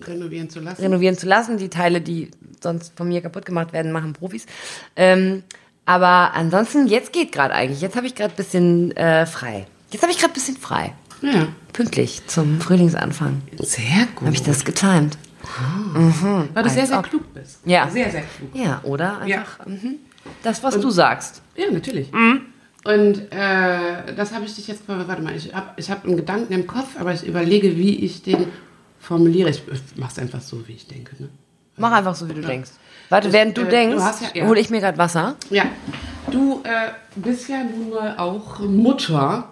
Renovieren zu lassen? renovieren zu lassen. Die Teile, die sonst von mir kaputt gemacht werden, machen Profis. Ähm, aber ansonsten, jetzt geht gerade eigentlich. Jetzt habe ich gerade ein bisschen äh, frei. Jetzt habe ich gerade ein bisschen frei. ja. Pünktlich zum Frühlingsanfang. Sehr gut. Habe ich das getimed. Weil du sehr, sehr klug bist. Ja. Sehr, sehr klug. Ja, oder? Einfach mhm. Das, was du sagst. Ja, natürlich. Mhm. Und äh, das habe ich dich jetzt, warte mal, ich habe ich hab einen Gedanken im Kopf, aber ich überlege, wie ich den formuliere. Ich mache es einfach so, wie ich denke. Ne? Mach einfach so, wie du denkst. Warte, während du äh, denkst, ja- ja. hole ich mir gerade Wasser. Ja, du äh, bist ja nun mal auch Mutter.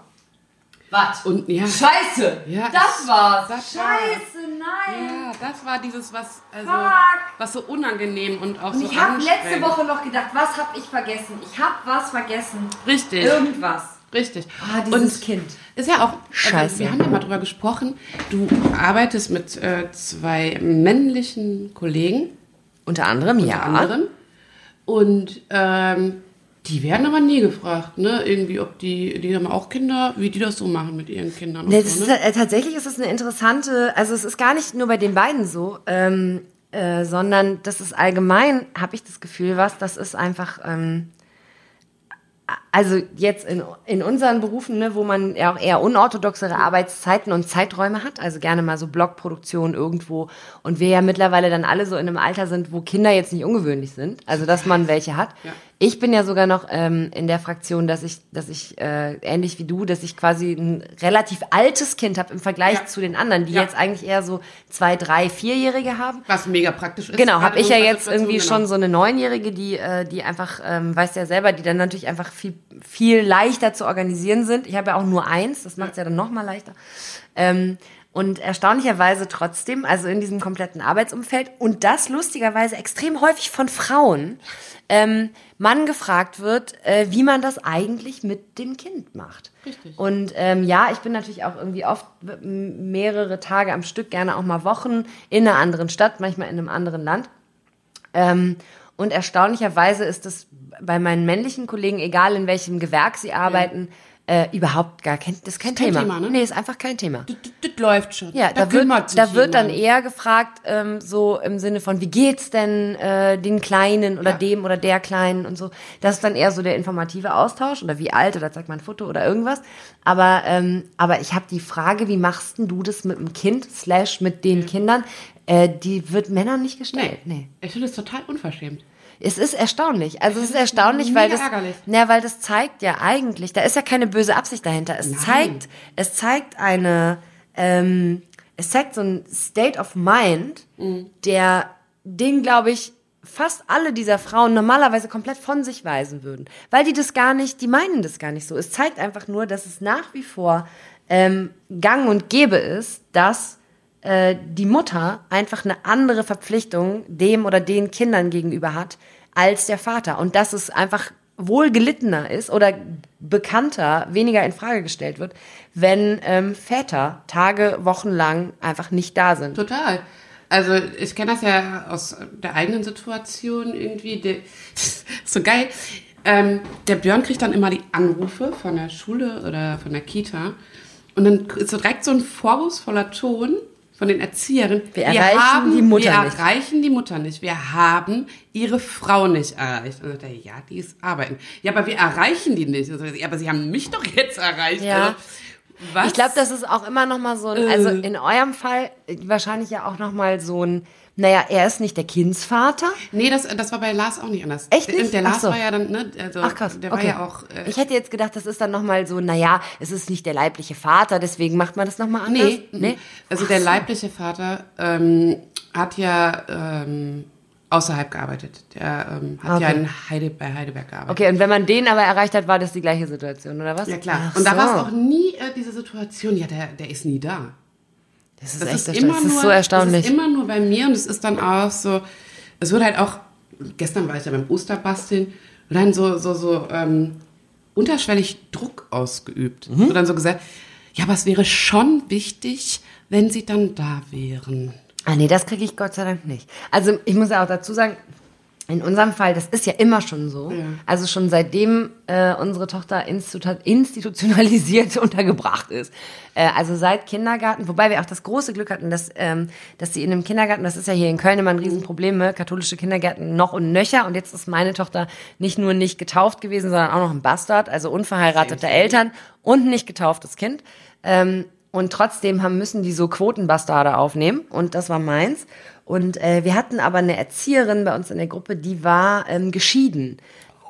Was? Und ja, Scheiße! Ja, das war's! das. Scheiße, nein! ja, das war dieses, was, also, Fuck. was so unangenehm und auch Und so ich habe letzte. Woche noch gedacht, was habe ich vergessen? Ich habe was vergessen. Richtig, Irgendwas. richtig. Ah, dieses Kind. Ist ja auch, Scheiße. Also wir haben ja mal drüber gesprochen, du arbeitest mit äh, zwei männlichen Kollegen, Unter anderem, unter ja. anderem. Und ähm, die werden aber nie gefragt, ne? Irgendwie, ob die, die haben auch Kinder, wie die das so machen mit ihren Kindern. Nee, so, ist, ne? äh, tatsächlich ist es eine interessante, also es ist gar nicht nur bei den beiden so, ähm, äh, sondern das ist allgemein, habe ich das Gefühl, was, das ist einfach, ähm, also jetzt in, in unseren Berufen, ne, wo man ja auch eher unorthodoxere Arbeitszeiten und Zeiträume hat, also gerne mal so Blockproduktion irgendwo und wir ja mittlerweile dann alle so in einem Alter sind, wo Kinder jetzt nicht ungewöhnlich sind, also dass man welche hat. Ja. Ich bin ja sogar noch ähm, in der Fraktion, dass ich, dass ich äh, ähnlich wie du, dass ich quasi ein relativ altes Kind habe im Vergleich Ja. zu den anderen, die Ja. jetzt eigentlich eher so zwei, drei, vierjährige haben. Was mega praktisch ist. Genau, habe ich ja jetzt irgendwie genau. schon so eine Neunjährige, die, äh, die einfach, ähm, weißt ja selber, die dann natürlich einfach viel, viel leichter zu organisieren sind. Ich habe ja auch nur eins, das macht es ja dann noch mal leichter. Ähm, und erstaunlicherweise trotzdem, also in diesem kompletten Arbeitsumfeld und das lustigerweise extrem häufig von Frauen, ähm, man gefragt wird, äh, wie man das eigentlich mit dem Kind macht. Richtig. Und ähm, ja, ich bin natürlich auch irgendwie oft mehrere Tage am Stück, gerne auch mal Wochen in einer anderen Stadt, manchmal in einem anderen Land. Ähm, und erstaunlicherweise ist es bei meinen männlichen Kollegen, egal in welchem Gewerk sie arbeiten, äh, überhaupt gar kein, das ist kein, kein Thema. Thema, ne? Nee, ist einfach kein Thema. Das, das, das läuft schon. Ja, da, wird, kümmert sich da wird dann eher gefragt, ähm, so im Sinne von, wie geht's denn äh, den Kleinen oder Ja. dem oder der Kleinen und so. Das ist dann eher so der informative Austausch oder wie alt oder zeig mal ein Foto oder irgendwas. Aber, ähm, aber ich habe die Frage, wie machst denn du das mit dem Kind slash mit den Kindern, äh, die wird Männern nicht gestellt. Nee. Ich finde es total unverschämt. Es ist erstaunlich. Also es ist erstaunlich, weil das, na, weil das zeigt ja eigentlich, da ist ja keine böse Absicht dahinter. Es zeigt, es zeigt eine, ähm, es zeigt so ein State of Mind, der, den glaube ich, fast alle dieser Frauen normalerweise komplett von sich weisen würden. Weil die das gar nicht, die meinen das gar nicht so. Es zeigt einfach nur, dass es nach wie vor ähm, gang und gäbe ist, dass äh, die Mutter einfach eine andere Verpflichtung dem oder den Kindern gegenüber hat als der Vater. Und dass es einfach wohl gelittener ist oder bekannter, weniger in Frage gestellt wird, wenn ähm, Väter Tage, Wochen lang einfach nicht da sind. Total. Also ich kenne das ja aus der eigenen Situation irgendwie. Der, so geil. Ähm, der Björn kriegt dann immer die Anrufe von der Schule oder von der Kita. Und dann ist so direkt so ein vorwurfsvoller Ton von den Erzieherinnen. Wir erreichen die Mutter wir nicht. erreichen die Mutter nicht. Wir haben ihre Frau nicht erreicht. Und dann sagt er, ja, die ist arbeiten. Ja, aber wir erreichen die nicht. Und sagt Ja, aber sie haben mich doch jetzt erreicht. Ja. Was? Ich glaube, das ist auch immer noch mal so ein, also Äh. in eurem Fall wahrscheinlich ja auch noch mal so ein, naja, er ist nicht der Kindsvater. Nee, das, das war bei Lars auch nicht anders. Echt Der, nicht? der Lars Ach so. war ja dann, ne, also, Ach krass, der okay. war ja auch, äh, ich hätte jetzt gedacht, das ist dann noch mal so, naja, es ist nicht der leibliche Vater, deswegen macht man das noch mal anders. nee, nee. also der leibliche Vater ähm, hat ja ähm, außerhalb gearbeitet. Der ähm, hat ja Okay. in Heide, bei Heidelberg gearbeitet. Okay, und wenn man den aber erreicht hat, war das die gleiche Situation, oder was? Ja klar. Ach und da so. war es auch nie äh, diese Situation, ja, der, der ist nie da. Das ist Das echt ist immer das ist nur, so erstaunlich. Das ist immer nur bei mir und es ist dann auch so, es wird halt auch, gestern war ich ja beim Osterbasteln und dann so, so, so ähm, unterschwellig Druck ausgeübt. Mhm. Und dann so gesagt, ja, aber es wäre schon wichtig, wenn sie dann da wären. Ah nee, das kriege ich Gott sei Dank nicht. Also ich muss ja auch dazu sagen, in unserem Fall, das ist ja immer schon so. Also schon seitdem äh, unsere Tochter institu- institutionalisiert untergebracht ist. Äh, also seit Kindergarten, wobei wir auch das große Glück hatten, dass, ähm, dass sie in einem Kindergarten, das ist ja hier in Köln immer ein Riesenproblem, ne? katholische Kindergärten noch und nöcher. Und jetzt ist meine Tochter nicht nur nicht getauft gewesen, sondern auch noch ein Bastard, also unverheiratete Eltern und nicht getauftes Kind. Ähm, und trotzdem haben, müssen die so Quotenbastarde aufnehmen. Und das war meins. Und äh, wir hatten aber eine Erzieherin bei uns in der Gruppe, die war ähm, geschieden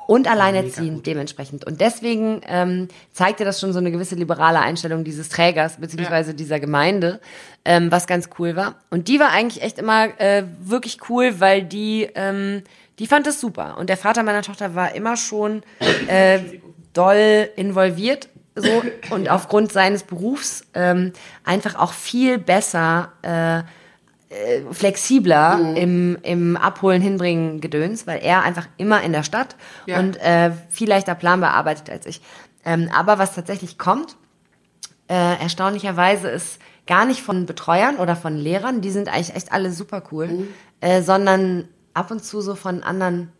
und alleinerziehend dementsprechend. Und deswegen ähm, zeigte das schon so eine gewisse liberale Einstellung dieses Trägers beziehungsweise dieser Gemeinde, ähm, was ganz cool war. Und die war eigentlich echt immer äh, wirklich cool, weil die, ähm, die fand es super. Und der Vater meiner Tochter war immer schon äh, doll involviert so und aufgrund seines Berufs ähm, einfach auch viel besser äh, äh, flexibler Mhm. im, im Abholen, Hinbringen, Gedöns, weil er einfach immer in der Stadt Ja. und äh, viel leichter planbar arbeitet als ich. Ähm, aber was tatsächlich kommt, äh, erstaunlicherweise ist gar nicht von Betreuern oder von Lehrern, die sind eigentlich echt alle super cool, Mhm. äh, sondern ab und zu so von anderen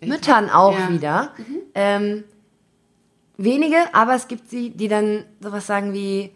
Müttern auch Ja. wieder. Ähm, wenige, aber es gibt sie, die dann sowas sagen wie,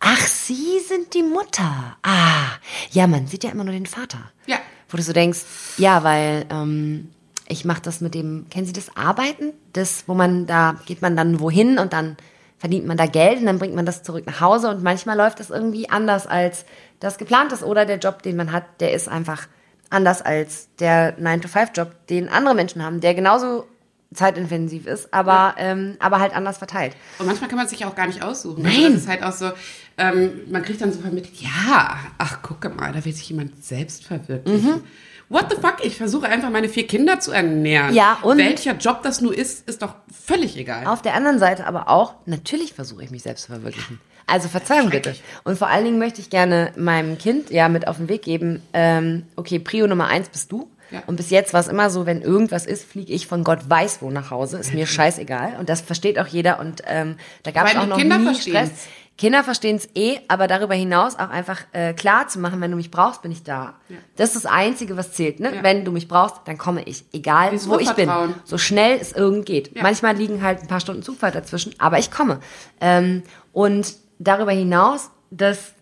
ach, Sie sind die Mutter. Ah, ja, man sieht ja immer nur den Vater. Ja. Wo du so denkst, ja, weil ähm, ich mache das mit dem, kennen Sie das Arbeiten? Das, wo man, da geht man dann wohin und dann verdient man da Geld und dann bringt man das zurück nach Hause und manchmal läuft das irgendwie anders als das geplant ist oder der Job, den man hat, der ist einfach anders als der 9-to-5-Job, den andere Menschen haben, der genauso zeitintensiv ist, aber, ähm, aber halt anders verteilt. Und manchmal kann man sich ja auch gar nicht aussuchen. Nein. Also das ist halt auch so, ähm, man kriegt dann so vermittelt, ja, ach, gucke mal, da will sich jemand selbst verwirklichen. Mhm. What the fuck? Ich versuche einfach meine vier Kinder zu ernähren. Ja, und- Welcher Job das nur ist, ist doch völlig egal. Auf der anderen Seite aber auch, natürlich versuche ich mich selbst zu verwirklichen. Also Verzeihung bitte. Und vor allen Dingen möchte ich gerne meinem Kind ja mit auf den Weg geben, ähm, okay, Prio Nummer eins bist du. Ja. Und bis jetzt war es immer so, wenn irgendwas ist, fliege ich von Gott weiß wo nach Hause. Ist mir scheißegal. Und das versteht auch jeder. Und ähm, da gab es auch noch Kinder nie verstehen's. Stress. Kinder verstehen es eh, aber darüber hinaus auch einfach äh, klar zu machen, wenn du mich brauchst, bin ich da. Das ist das Einzige, was zählt. Ne? Ja. Wenn du mich brauchst, dann komme ich. Egal, Dieses wo ich bin. So schnell es irgend geht. Ja. Manchmal liegen halt ein paar Stunden Zugfahrt dazwischen, aber ich komme. Ähm, und darüber hinaus, dass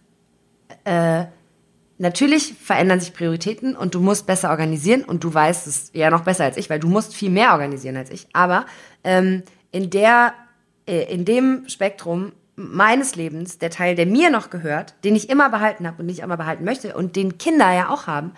äh, natürlich verändern sich Prioritäten und du musst besser organisieren und du weißt es ja noch besser als ich, weil du musst viel mehr organisieren als ich. Aber ähm, in der, äh, in dem Spektrum meines Lebens, der Teil, der mir noch gehört, den ich immer behalten habe und den ich immer behalten möchte und den Kinder ja auch haben,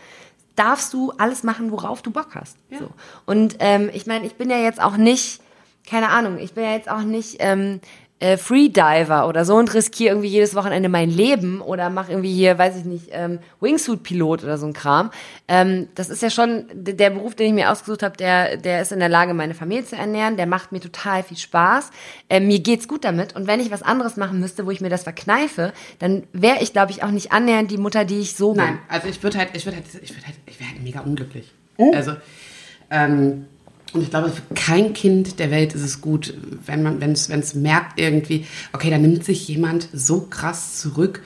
darfst du alles machen, worauf du Bock hast. So. Und ähm, ich meine, ich bin ja jetzt auch nicht, keine Ahnung, ich bin ja jetzt auch nicht ähm, äh, Freediver oder so und riskiere irgendwie jedes Wochenende mein Leben oder mache irgendwie hier, weiß ich nicht, ähm, Wingsuit-Pilot oder so ein Kram. Ähm, das ist ja schon der Beruf, den ich mir ausgesucht habe, der, der ist in der Lage, meine Familie zu ernähren, der macht mir total viel Spaß. Ähm, mir geht's gut damit und wenn ich was anderes machen müsste, wo ich mir das verkneife, dann wäre ich, glaube ich, auch nicht annähernd die Mutter, die ich so bin. Nein, also ich würde halt, ich würde halt, ich würde halt, ich wäre halt mega unglücklich. Oh. Also, ähm, und ich glaube, für kein Kind der Welt ist es gut, wenn man, wenn es, wenn es merkt irgendwie, okay, da nimmt sich jemand so krass zurück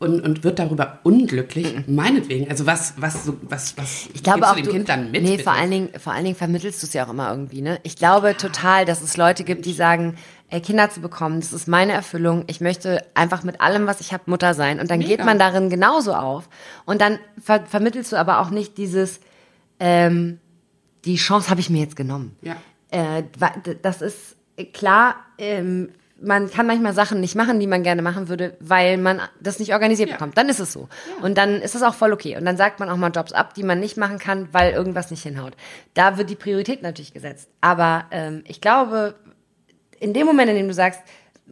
und, und wird darüber unglücklich. Meinetwegen. Also was, was, was, was Ich glaube auch, du dem du, Kind dann mit? nee, bitte? vor allen, Dingen, vor allen Dingen vermittelst du es ja auch immer irgendwie, ne? Ich glaube total, dass es Leute gibt, die sagen, ey, Kinder zu bekommen, das ist meine Erfüllung. Ich möchte einfach mit allem, was ich habe, Mutter sein. Und dann geht Mega. man darin genauso auf. Und dann ver vermittelst du aber auch nicht dieses, ähm, die Chance habe ich mir jetzt genommen. Ja. Äh, das ist äh, klar, ähm, man kann manchmal Sachen nicht machen, die man gerne machen würde, weil man das nicht organisiert Ja. bekommt. Dann ist es so. Und dann ist es auch voll okay. Und dann sagt man auch mal Jobs ab, die man nicht machen kann, weil irgendwas nicht hinhaut. Da wird die Priorität natürlich gesetzt. Aber ähm, ich glaube, in dem Moment, in dem du sagst,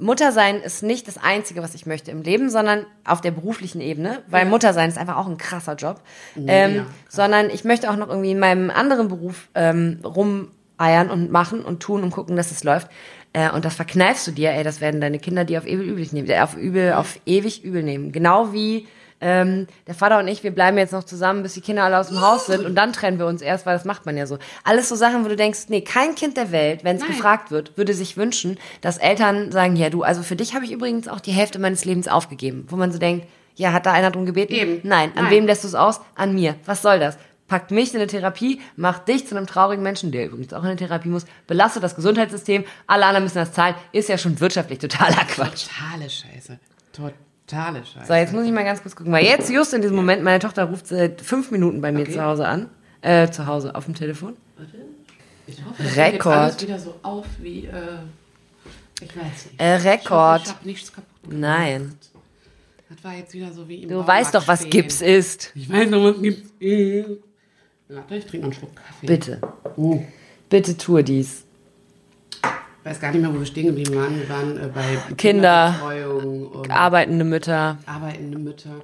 Mutter sein ist nicht das Einzige, was ich möchte im Leben, sondern auf der beruflichen Ebene, weil Mutter sein ist einfach auch ein krasser Job. ähm, krass. sondern ich möchte auch noch irgendwie in meinem anderen Beruf ähm, rumeiern und machen und tun und gucken, dass es läuft. Äh, und das verkneifst du dir, ey, das werden deine Kinder dir auf ewig übel nehmen, äh, auf übel, auf ewig übel nehmen. Genau wie ähm, der Vater und ich, wir bleiben jetzt noch zusammen, bis die Kinder alle aus dem Haus sind und dann trennen wir uns erst, weil das macht man ja so. Alles so Sachen, wo du denkst, nee, kein Kind der Welt, wenn es gefragt wird, würde sich wünschen, dass Eltern sagen, ja du, also für dich habe ich übrigens auch die Hälfte meines Lebens aufgegeben. Wo man so denkt, ja, hat da einer drum gebeten? Eben. Nein. An Nein. wem lässt du es aus? An mir. Was soll das? Packt mich in eine Therapie, macht dich zu einem traurigen Menschen, der übrigens auch in eine Therapie muss, belastet das Gesundheitssystem, alle anderen müssen das zahlen, ist ja schon wirtschaftlich totaler Quatsch. Totale Scheiße. Totale Scheiße. So, jetzt muss ich mal ganz kurz gucken, weil jetzt, just in diesem Moment, meine Tochter ruft seit fünf Minuten bei mir Okay. zu Hause an. Äh, zu Hause, auf dem Telefon. ich hoffe, das Rekord. alles wieder so auf wie, äh, ich weiß nicht. Äh, Ich, hoffe, Rekord. ich hab nichts kaputt gemacht. Nein. Das war jetzt wieder so wie im Du weißt doch, was Baumarkt Gips stehen. ist. Ich weiß noch, was Gips ist. Warte, ich trinke noch einen Schluck Kaffee. Bitte. Oh. Bitte tue dies. Ich weiß gar nicht mehr, wo wir stehen geblieben waren. Wir waren äh, bei Kinder. Arbeitende Mütter. arbeitende Mütter.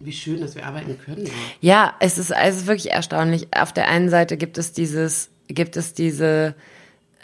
Wie schön, dass wir arbeiten können. Ja, es ist, es ist wirklich erstaunlich. Auf der einen Seite gibt es dieses, gibt es diese,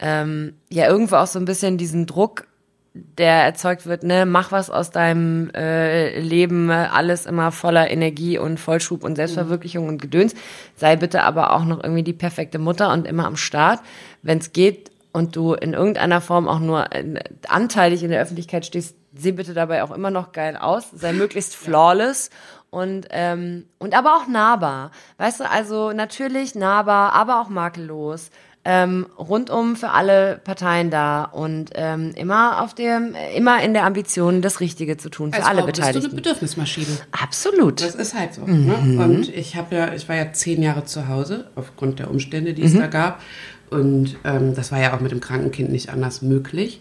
ähm, ja, irgendwo auch so ein bisschen diesen Druck, der erzeugt wird, ne, mach was aus deinem äh, Leben, alles immer voller Energie und Vollschub und Selbstverwirklichung und Gedöns. Sei bitte aber auch noch irgendwie die perfekte Mutter und immer am Start, wenn es geht und du in irgendeiner Form auch nur äh, anteilig in der Öffentlichkeit stehst, sieh bitte dabei auch immer noch geil aus, sei möglichst flawless und ähm, und aber auch nahbar, weißt du, also natürlich nahbar, aber auch makellos ähm, rundum für alle Parteien da und ähm, immer auf dem, immer in der Ambition, das Richtige zu tun für Als alle Frau bist du eine Beteiligten. Bedürfnismaschine. Absolut. Das ist halt so. Mhm. Ne? Und ich habe ja, ich war ja zehn Jahre zu Hause aufgrund der Umstände, die es Mhm. da gab. Und ähm, das war ja auch mit dem kranken Kind nicht anders möglich.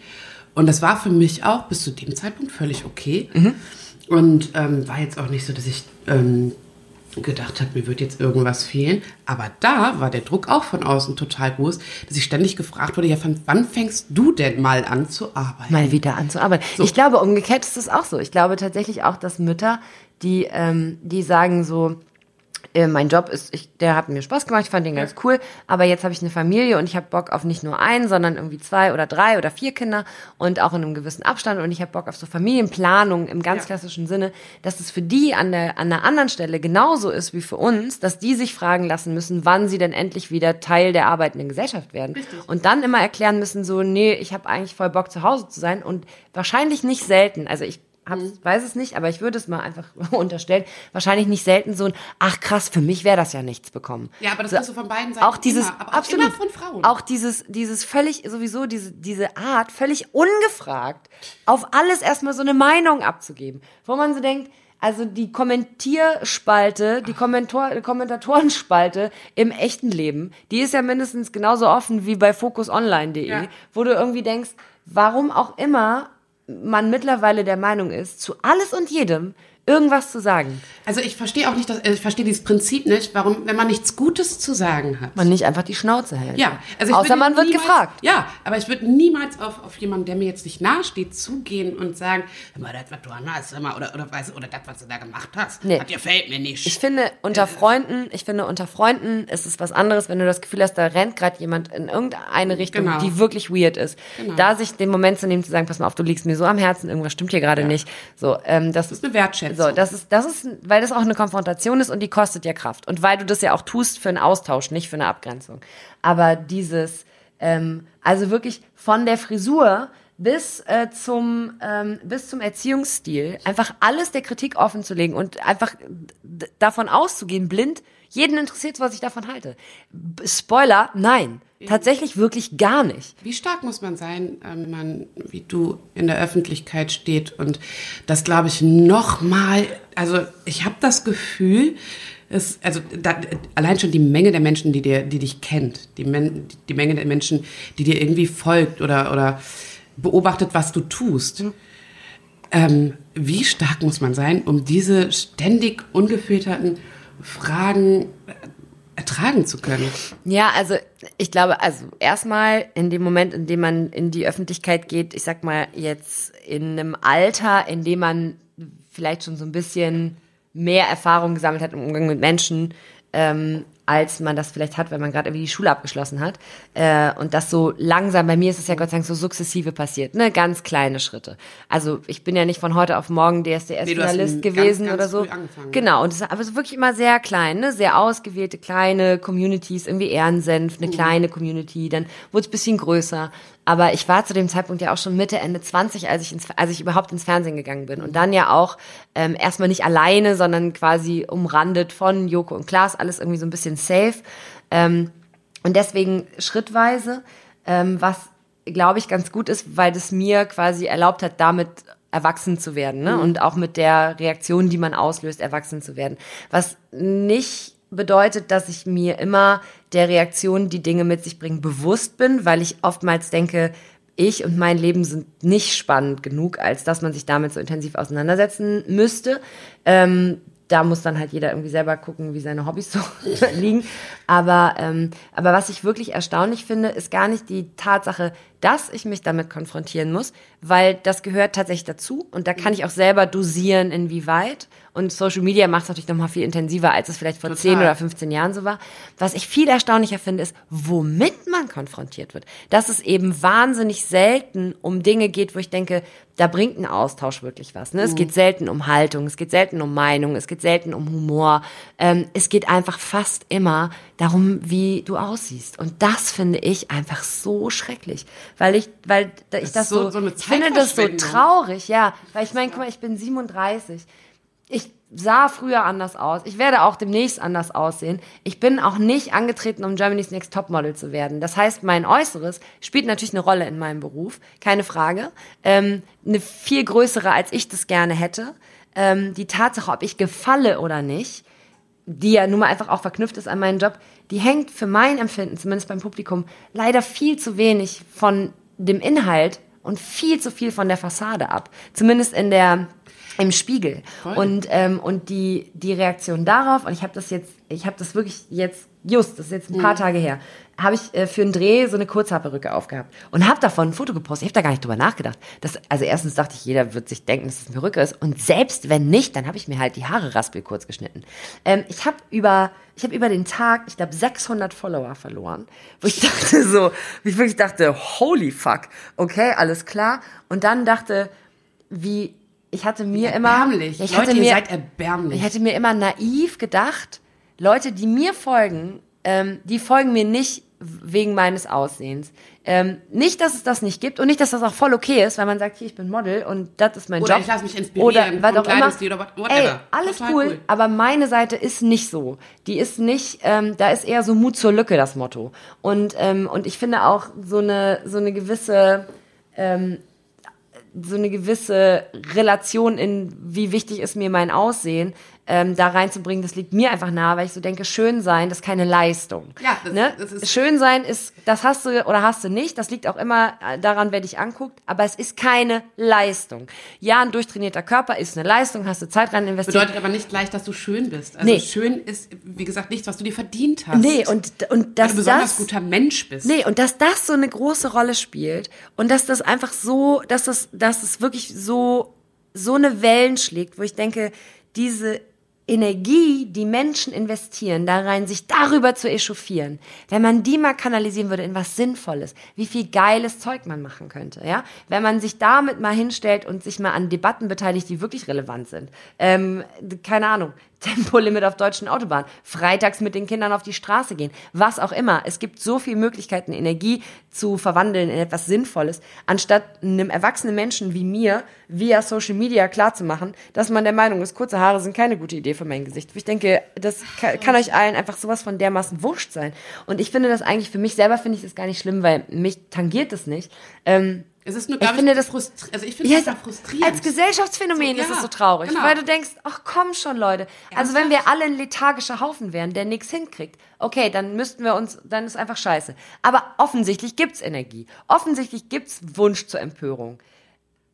Und das war für mich auch bis zu dem Zeitpunkt völlig okay. Mhm. Und ähm, war jetzt auch nicht so, dass ich ähm, gedacht habe, mir wird jetzt irgendwas fehlen. Aber da war der Druck auch von außen total groß, dass ich ständig gefragt wurde, ja, von wann fängst du denn mal an zu arbeiten? mal wieder anzuarbeiten. Ich glaube, umgekehrt ist es auch so. Ich glaube tatsächlich auch, dass Mütter, die, ähm, die sagen so, äh, mein Job ist, ich, der hat mir Spaß gemacht, ich fand den ganz cool, aber jetzt habe ich eine Familie und ich habe Bock auf nicht nur einen, sondern irgendwie zwei oder drei oder vier Kinder und auch in einem gewissen Abstand und ich habe Bock auf so Familienplanung im ganz Ja. klassischen Sinne, dass es für die an der an der anderen Stelle genauso ist wie für uns, dass die sich fragen lassen müssen, wann sie denn endlich wieder Teil der arbeitenden Gesellschaft werden. Und dann immer erklären müssen so, nee, ich habe eigentlich voll Bock zu Hause zu sein und wahrscheinlich nicht selten, also ich hab's, weiß es nicht, aber ich würde es mal einfach unterstellen, wahrscheinlich nicht selten so ein, ach krass, für mich wäre das ja nichts bekommen. Ja, aber das So, kriegst du von beiden Seiten Auch dieses, immer, aber auch absolut, immer von Frauen. auch dieses, dieses völlig, sowieso diese, diese Art, völlig ungefragt, auf alles erstmal so eine Meinung abzugeben, wo man so denkt, also die Kommentierspalte, die Kommentor Kommentatorenspalte im echten Leben, die ist ja mindestens genauso offen wie bei focusonline.de, Ja. wo du irgendwie denkst, warum auch immer man mittlerweile der Meinung ist, zu alles und jedem irgendwas zu sagen. Also ich verstehe auch nicht, dass, äh, ich verstehe dieses Prinzip nicht, warum, wenn man nichts Gutes zu sagen hat. Man nicht einfach die Schnauze hält. ja, also Außer man wird niemals, gefragt. Ja, aber ich würde niemals auf, auf jemanden, der mir jetzt nicht nahesteht, zugehen und sagen, hör mal, das, was du hast, hör mal, oder, oder, oder das, was du da gemacht hast, Nee. das gefällt mir nicht. Ich finde, unter Freunden, ich finde, unter Freunden ist es was anderes, wenn du das Gefühl hast, da rennt gerade jemand in irgendeine Richtung, Genau. die wirklich weird ist. Genau. Da sich den Moment zu nehmen, zu sagen, pass mal auf, du liegst mir so am Herzen, irgendwas stimmt hier gerade nicht. So, ähm, das, Das ist eine Wertschätzung. So, das ist, das ist, weil das auch eine Konfrontation ist und die kostet ja Kraft. Und weil du das ja auch tust für einen Austausch, nicht für eine Abgrenzung. Aber dieses, ähm, also wirklich von der Frisur bis äh, zum ähm, bis zum Erziehungsstil einfach alles der Kritik offen zu legen und einfach davon auszugehen blind jeden interessiert was ich davon halte. Spoiler nein. Tatsächlich wirklich gar nicht. Wie stark muss man sein, ähm, wenn man, wie du, in der Öffentlichkeit steht? Und das, glaube ich, noch mal, also ich habe das Gefühl, es, also da, allein schon die Menge der Menschen, die, dir, die dich kennt, die, Men, die Menge der Menschen, die dir irgendwie folgt oder, oder beobachtet, was du tust. Ähm, wie stark muss man sein, um diese ständig ungefilterten Fragen ertragen zu können? Ja, also ich glaube, also erstmal in dem Moment, in dem man in die Öffentlichkeit geht, ich sag mal jetzt in einem Alter, in dem man vielleicht schon so ein bisschen mehr Erfahrung gesammelt hat im Umgang mit Menschen, ähm, als man das vielleicht hat, wenn man gerade irgendwie die Schule abgeschlossen hat. Äh, und das so langsam, bei mir ist es ja Gott sei Dank so sukzessive passiert, ne? Ganz kleine Schritte. Also ich bin ja nicht von heute auf morgen Nee, du hast DSDS-Finalist ganz, gewesen ganz oder so. angefangen. Genau, und es ist aber so wirklich immer sehr klein, ne? Sehr ausgewählte kleine Communities, irgendwie Ehrensenf, eine kleine Community, dann wurde es ein bisschen größer. Aber ich war zu dem Zeitpunkt ja auch schon Mitte, Ende 20, als ich, ins, als ich überhaupt ins Fernsehen gegangen bin. Und dann ja auch ähm, erstmal nicht alleine, sondern quasi umrandet von Joko und Klaas, alles irgendwie so ein bisschen safe. Ähm, und deswegen schrittweise, ähm, was glaube ich ganz gut ist, weil es mir quasi erlaubt hat, damit erwachsen zu werden ne? und auch mit der Reaktion, die man auslöst, erwachsen zu werden. Was nicht bedeutet, dass ich mir immer der Reaktion, die Dinge mit sich bringen, bewusst bin, weil ich oftmals denke, ich und mein Leben sind nicht spannend genug, als dass man sich damit so intensiv auseinandersetzen müsste. Ähm, da muss dann halt jeder irgendwie selber gucken, wie seine Hobbys so liegen. Aber, ähm, aber was ich wirklich erstaunlich finde, ist gar nicht die Tatsache, dass ich mich damit konfrontieren muss, weil das gehört tatsächlich dazu und da kann ich auch selber dosieren, inwieweit. Und Social Media macht es natürlich noch mal viel intensiver, als es vielleicht vor Total. 10 oder 15 Jahren so war. Was ich viel erstaunlicher finde, ist, womit man konfrontiert wird. Dass es eben wahnsinnig selten um Dinge geht, wo ich denke, da bringt ein Austausch wirklich was. Ne? Es geht selten um Haltung, es geht selten um Meinung, es geht selten um Humor. Ähm, es geht einfach fast immer darum, wie du aussiehst. Und das finde ich einfach so schrecklich, weil ich, weil ich ist das so- so, so eine ich finde das so traurig, ja, weil ich meine, guck mal, ich bin 37 ich sah früher anders aus. Ich werde auch demnächst anders aussehen. Ich bin auch nicht angetreten, um Germany's Next Topmodel zu werden. Das heißt, mein Äußeres spielt natürlich eine Rolle in meinem Beruf, keine Frage. Ähm, eine viel größere, als ich das gerne hätte. Ähm, die Tatsache, ob ich gefalle oder nicht, die ja nun mal einfach auch verknüpft ist an meinen Job, die hängt für mein Empfinden, zumindest beim Publikum, leider viel zu wenig von dem Inhalt und viel zu viel von der Fassade ab. Zumindest in der im Spiegel. Voll. Und ähm, und die die Reaktion darauf und ich habe das jetzt ich habe das wirklich jetzt just das ist jetzt ein paar Tage her habe ich äh, für einen Dreh so eine Kurzhaarperücke aufgehabt und habe davon ein Foto gepostet. Ich habe da gar nicht drüber nachgedacht. Das, also erstens dachte ich, jeder wird sich denken, dass es eine Perücke ist und selbst wenn nicht, dann habe ich mir halt die Haare raspel kurz geschnitten. Ähm, ich habe über ich habe über den Tag, ich glaube 600 Follower verloren, wo ich dachte so, wo ich wirklich dachte, holy fuck, okay, alles klar und dann dachte, wie ich hatte mir immer Erbärmlich. ich Leute, hatte ihr mir seid erbärmlich. ich hätte mir immer naiv gedacht, Leute, die mir folgen, ähm, die folgen mir nicht wegen meines Aussehens. Ähm, nicht, dass es das nicht gibt und nicht, dass das auch voll okay ist, weil man sagt, hier, ich bin Model und das ist mein Oder Job. ich lass mich inspirieren Oder was auch immer. Oder whatever. Ey, alles cool, cool. aber meine Seite ist nicht so. Die ist nicht, ähm, da ist eher so Mut zur Lücke das Motto. Und, ähm, und ich finde auch so eine, so eine gewisse, ähm, so eine gewisse Relation in, wie wichtig ist mir mein Aussehen, ähm, da reinzubringen, das liegt mir einfach nahe, weil ich so denke, schön sein, das ist keine Leistung. Ja, das- ne? das ist- schön sein ist, das hast du oder hast du nicht, das liegt auch immer äh, daran, wer dich anguckt, aber es ist keine Leistung. Ja, ein durchtrainierter Körper ist eine Leistung, hast du Zeit rein investiert. Bedeutet aber nicht gleich, dass du schön bist. Also Nee. schön ist, wie gesagt, nichts, was du dir verdient hast. Nee, und, und dass du besonders das, guter Mensch bist. Nee, und dass das so eine große Rolle spielt und dass das einfach so, dass das, dass es wirklich so, so eine Wellen schlägt, wo ich denke, diese Energie, die Menschen investieren, da rein, sich darüber zu echauffieren, wenn man die mal kanalisieren würde in was Sinnvolles, wie viel geiles Zeug man machen könnte, ja? Wenn man sich damit mal hinstellt und sich mal an Debatten beteiligt, die wirklich relevant sind. Ähm, keine Ahnung, Tempolimit auf deutschen Autobahnen, freitags mit den Kindern auf die Straße gehen, was auch immer. Es gibt so viele Möglichkeiten, Energie zu verwandeln in etwas Sinnvolles, anstatt einem erwachsenen Menschen wie mir via Social Media klarzumachen, dass man der Meinung ist, kurze Haare sind keine gute Idee für mein Gesicht. Ich denke, das kann, kann euch allen einfach sowas von dermaßen wurscht sein. Und ich finde das eigentlich, für mich selber finde ich das gar nicht schlimm, weil mich tangiert das nicht. Ähm, Es ist nur, Ich ich, finde das- frustri also ich finde ja, das frustrierend. als Gesellschaftsphänomen So, ist ja, es so traurig, genau. weil du denkst, ach komm schon, Leute. Also wenn wir alle ein lethargischer Haufen wären, der nichts hinkriegt, okay, dann müssten wir uns, dann ist einfach scheiße. Aber offensichtlich gibt's Energie. Offensichtlich gibt's Wunsch zur Empörung.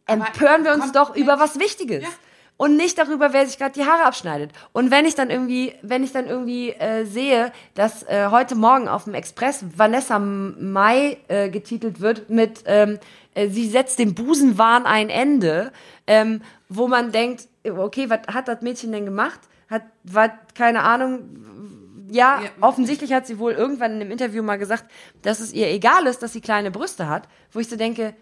Empören wir uns doch über was Wichtiges. Ja. Und nicht darüber, wer sich gerade die Haare abschneidet. Und wenn ich dann irgendwie, wenn ich dann irgendwie äh, sehe, dass äh, heute Morgen auf dem Express Vanessa Mai äh, getitelt wird mit ähm, äh, sie setzt dem Busenwahn ein Ende, ähm, wo man denkt, okay, was hat das Mädchen denn gemacht? Hat, war, keine Ahnung, ja, Ja. offensichtlich hat sie wohl irgendwann in einem Interview mal gesagt, dass es ihr egal ist, dass sie kleine Brüste hat, wo ich so denke,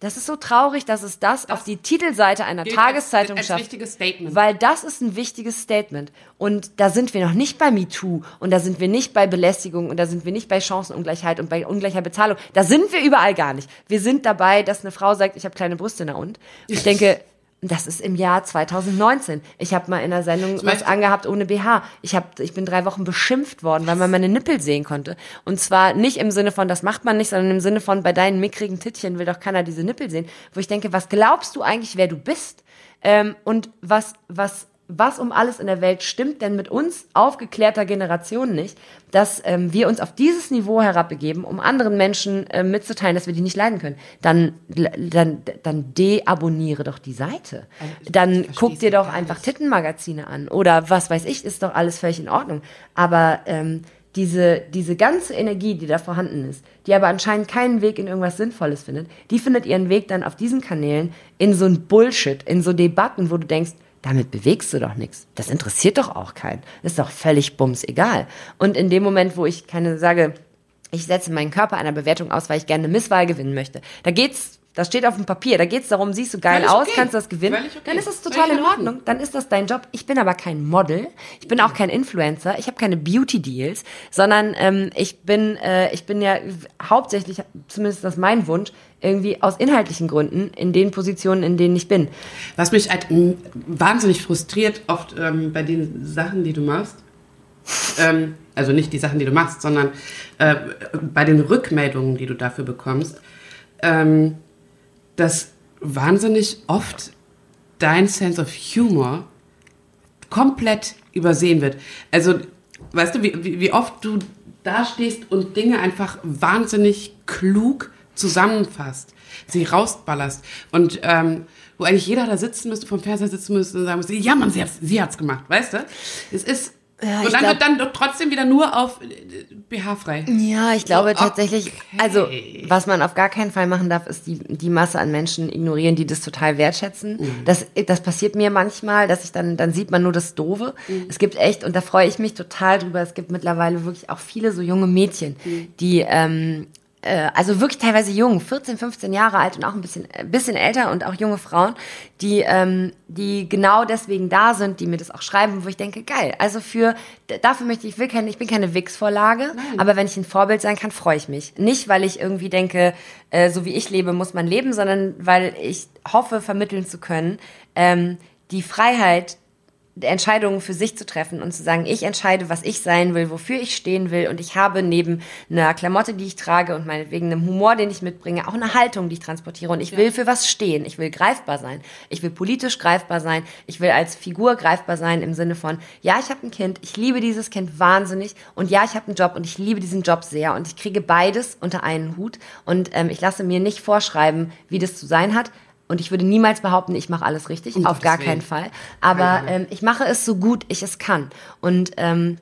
das ist so traurig, dass es das, auf die Titelseite einer Tageszeitung als, als schafft. wichtiges Statement. Weil das ist ein wichtiges Statement. Und da sind wir noch nicht bei MeToo und da sind wir nicht bei Belästigung und da sind wir nicht bei Chancenungleichheit und bei ungleicher Bezahlung. Da sind wir überall gar nicht. Wir sind dabei, dass eine Frau sagt, ich habe kleine Brüste, na und? Ich denke, das ist im Jahr 2019. Ich habe mal in einer Sendung was angehabt ohne BH. Ich, hab, ich bin drei Wochen beschimpft worden, weil man meine Nippel sehen konnte. Und zwar nicht im Sinne von, das macht man nicht, sondern im Sinne von, bei deinen mickrigen Tittchen will doch keiner diese Nippel sehen. Wo ich denke, was glaubst du eigentlich, wer du bist? Ähm, und was, was, was um alles in der Welt stimmt denn mit uns aufgeklärter Generation nicht, dass ähm, wir uns auf dieses Niveau herabbegeben, um anderen Menschen äh, mitzuteilen, dass wir die nicht leiden können? Dann, dann, dann deabonniere doch die Seite. Dann guck dir doch einfach Tittenmagazine an oder was weiß ich, ist doch alles völlig in Ordnung. Aber ähm, diese, diese ganze Energie, die da vorhanden ist, die aber anscheinend keinen Weg in irgendwas Sinnvolles findet, die findet ihren Weg dann auf diesen Kanälen in so ein Bullshit, in so Debatten, wo du denkst, damit bewegst du doch nichts. Das interessiert doch auch keinen. Ist doch völlig bums egal. Und in dem Moment, wo ich keine sage, ich setze meinen Körper einer Bewertung aus, weil ich gerne eine Misswahl gewinnen möchte. Da geht's, das steht auf dem Papier, da geht's darum, siehst du geil aus, okay. kannst das gewinnen, okay. dann ist das total in Ordnung. Dann ist das dein Job. Ich bin aber kein Model, ich bin auch kein Influencer, ich habe keine Beauty-Deals, sondern ähm, ich bin, äh, ich bin ja hauptsächlich, zumindest das ist mein Wunsch, irgendwie aus inhaltlichen Gründen in den Positionen, in denen ich bin. Was mich halt wahnsinnig frustriert, oft ähm, bei den Sachen, die du machst, ähm, also nicht die Sachen, die du machst, sondern äh, bei den Rückmeldungen, die du dafür bekommst, ähm, dass wahnsinnig oft dein Sense of Humor komplett übersehen wird. Also, weißt du, wie, wie, oft du da stehst und Dinge einfach wahnsinnig klug zusammenfasst, sie rausballerst und ähm, wo eigentlich jeder da sitzen müsste, vom Fernseher sitzen müsste und sagen müsste, ja Mann, sie hat's, sie hat's gemacht, weißt du? Es ist, Ja, und dann glaub- wird dann doch trotzdem wieder nur auf äh, BH frei. Ja, ich glaube So, tatsächlich, okay. also was man auf gar keinen Fall machen darf, ist die, die Masse an Menschen ignorieren, die das total wertschätzen. Mhm. Das, das passiert mir manchmal, dass ich dann, dann sieht man nur das Doofe. Mhm. Es gibt echt, und da freue ich mich total drüber, es gibt mittlerweile wirklich auch viele so junge Mädchen, Mhm. die ähm, äh, also wirklich teilweise jung, 14, 15 Jahre alt und auch ein bisschen, ein bisschen älter und auch junge Frauen, die, ähm, die genau deswegen da sind, die mir das auch schreiben, wo ich denke, geil. Also für, dafür möchte ich, ich will keine, ich bin keine Wix-Vorlage, aber wenn ich ein Vorbild sein kann, freue ich mich. Nicht, weil ich irgendwie denke, äh, so wie ich lebe, muss man leben, sondern weil ich hoffe, vermitteln zu können, ähm, die Freiheit, Entscheidungen für sich zu treffen und zu sagen, ich entscheide, was ich sein will, wofür ich stehen will und ich habe neben einer Klamotte, die ich trage und meinetwegen einem Humor, den ich mitbringe, auch eine Haltung, die ich transportiere und ich will für was stehen. Ich will greifbar sein. Ich will politisch greifbar sein. Ich will als Figur greifbar sein im Sinne von, ja, ich habe ein Kind, ich liebe dieses Kind wahnsinnig und ja, ich habe einen Job und ich liebe diesen Job sehr und ich kriege beides unter einen Hut und ähm, ich lasse mir nicht vorschreiben, wie das zu sein hat. Und ich würde niemals behaupten, ich mache alles richtig, Um auf gar keinen Fall. Aber ähm, ich mache es so gut ich es kann. Und ähm,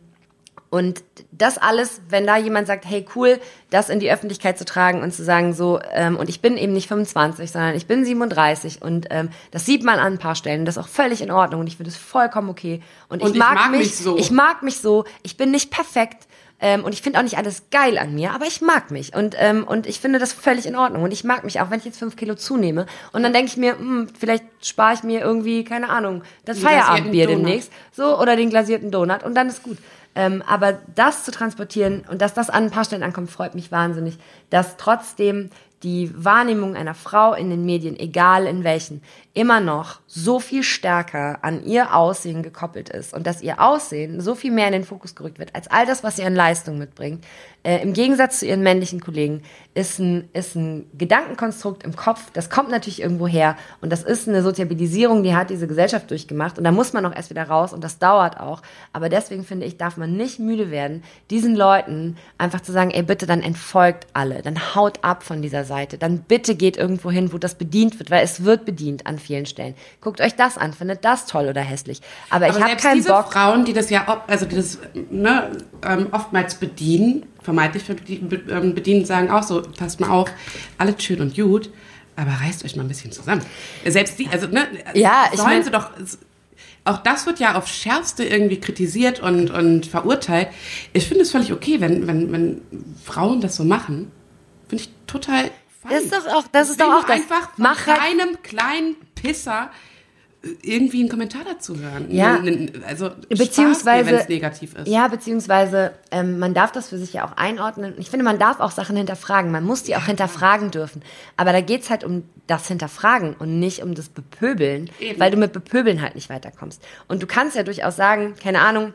und das alles, wenn da jemand sagt, hey cool, das in die Öffentlichkeit zu tragen und zu sagen so, ähm, und ich bin eben nicht 25, sondern ich bin 37 und ähm, das sieht man an ein paar Stellen, das ist auch völlig in Ordnung und ich finde es vollkommen okay. Und, Und ich, ich mag mag mich, mich so. ich mag mich so, ich bin nicht perfekt. Ähm, und ich finde auch nicht alles geil an mir, aber ich mag mich. Und, ähm, und ich finde das völlig in Ordnung. Und ich mag mich auch, wenn ich jetzt fünf Kilo zunehme. Und dann denke ich mir, hm, vielleicht spare ich mir irgendwie, keine Ahnung, das Den Feierabendbier demnächst. So, oder den glasierten Donut. Und dann ist gut. Ähm, aber das zu transportieren und dass das an ein paar Stellen ankommt, freut mich wahnsinnig. Dass trotzdem die Wahrnehmung einer Frau in den Medien, egal in welchen, immer noch so viel stärker an ihr Aussehen gekoppelt ist und dass ihr Aussehen so viel mehr in den Fokus gerückt wird als all das, was sie an Leistung mitbringt. Äh, Im Gegensatz zu ihren männlichen Kollegen ist ein, ist ein Gedankenkonstrukt im Kopf, das kommt natürlich irgendwo her und das ist eine Sozialisierung, die hat diese Gesellschaft durchgemacht und da muss man auch erst wieder raus und das dauert auch. Aber deswegen finde ich, darf man nicht müde werden, diesen Leuten einfach zu sagen, ey bitte, dann entfolgt alle, dann haut ab von dieser Seite, dann bitte geht irgendwo hin, wo das bedient wird, weil es wird bedient an vielen Stellen. Guckt euch das an, findet das toll oder hässlich. Aber, ich Aber habe selbst keinen diese Bock. Frauen, die das ja, also die das ne, ähm, oftmals bedienen, vermeintlich bedienen, ähm, bedienen, sagen auch so, passt mal auf, alles schön und gut, aber reißt euch mal ein bisschen zusammen. Selbst die, also ne, Ja, ich sollen mein- sie doch, auch das wird ja auf Schärfste irgendwie kritisiert und, und verurteilt. Ich finde es völlig okay, wenn, wenn, wenn Frauen das so machen, finde ich total fein. Das ist doch auch- das ist Ich doch auch das- einfach von mach halt- einem kleinen Pisser irgendwie einen Kommentar dazu hören. Ja. Also beziehungsweise wenn es negativ ist. Ja, beziehungsweise ähm, man darf das für sich ja auch einordnen. Ich finde, man darf auch Sachen hinterfragen. Man muss die auch hinterfragen dürfen. Aber da geht's halt um das Hinterfragen und nicht um das Bepöbeln, Eben. weil du mit Bepöbeln halt nicht weiterkommst. Und du kannst ja durchaus sagen, keine Ahnung,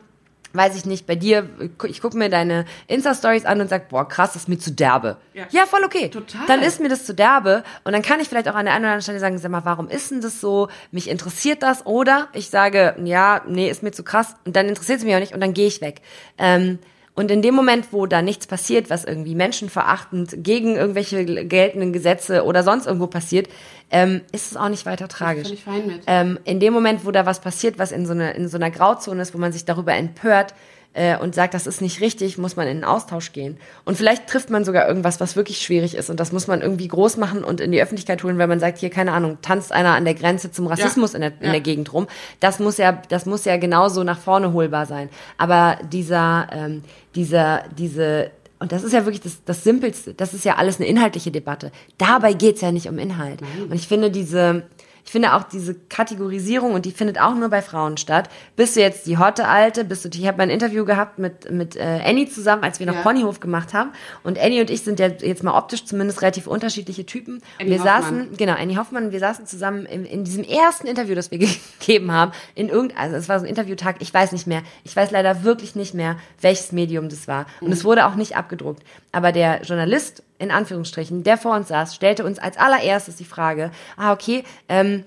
weiß ich nicht, bei dir, ich gucke mir deine Insta-Stories an und sag, boah, krass, das ist mir zu derbe. Ja. Ja, voll okay. Total. Dann ist mir das zu derbe und dann kann ich vielleicht auch an der einen oder anderen Stelle sagen, sag mal, warum ist denn das so? Mich interessiert das oder ich sage, ja, nee, ist mir zu krass und dann interessiert es mich auch nicht und dann gehe ich weg. Ähm, und in dem Moment, wo da nichts passiert, was irgendwie menschenverachtend gegen irgendwelche geltenden Gesetze oder sonst irgendwo passiert, ähm, ist es auch nicht weiter tragisch. völlig fein mit. Ähm, in dem Moment, wo da was passiert, was in so, eine, in so einer Grauzone ist, wo man sich darüber empört äh, und sagt, das ist nicht richtig, muss man in den Austausch gehen. Und vielleicht trifft man sogar irgendwas, was wirklich schwierig ist und das muss man irgendwie groß machen und in die Öffentlichkeit holen, weil man sagt, hier, keine Ahnung, tanzt einer an der Grenze zum Rassismus in, der, in Ja. der Gegend rum. Das muss ja, das muss ja genauso nach vorne holbar sein. Aber dieser, ähm, dieser, diese und das ist ja wirklich das, das Simpelste. Das ist ja alles eine inhaltliche Debatte. Dabei geht's ja nicht um Inhalt. Und ich finde diese, ich finde auch diese Kategorisierung, und die findet auch nur bei Frauen statt. Bist du jetzt die hotte Alte? Bist du, ich habe mal ein Interview gehabt mit, mit äh, Annie zusammen, als wir noch Ja. Ponyhof gemacht haben. Und Annie und ich sind ja jetzt mal optisch zumindest relativ unterschiedliche Typen. Annie wir Hoffmann. saßen, genau, Annie Hoffmann, wir saßen zusammen in, in diesem ersten Interview, das wir gegeben haben, in irgendein, also es war so ein Interviewtag, ich weiß nicht mehr, ich weiß leider wirklich nicht mehr, welches Medium das war. Und es wurde auch nicht abgedruckt. Aber der Journalist, in Anführungsstrichen, der vor uns saß, stellte uns als allererstes die Frage, ah, okay, ähm,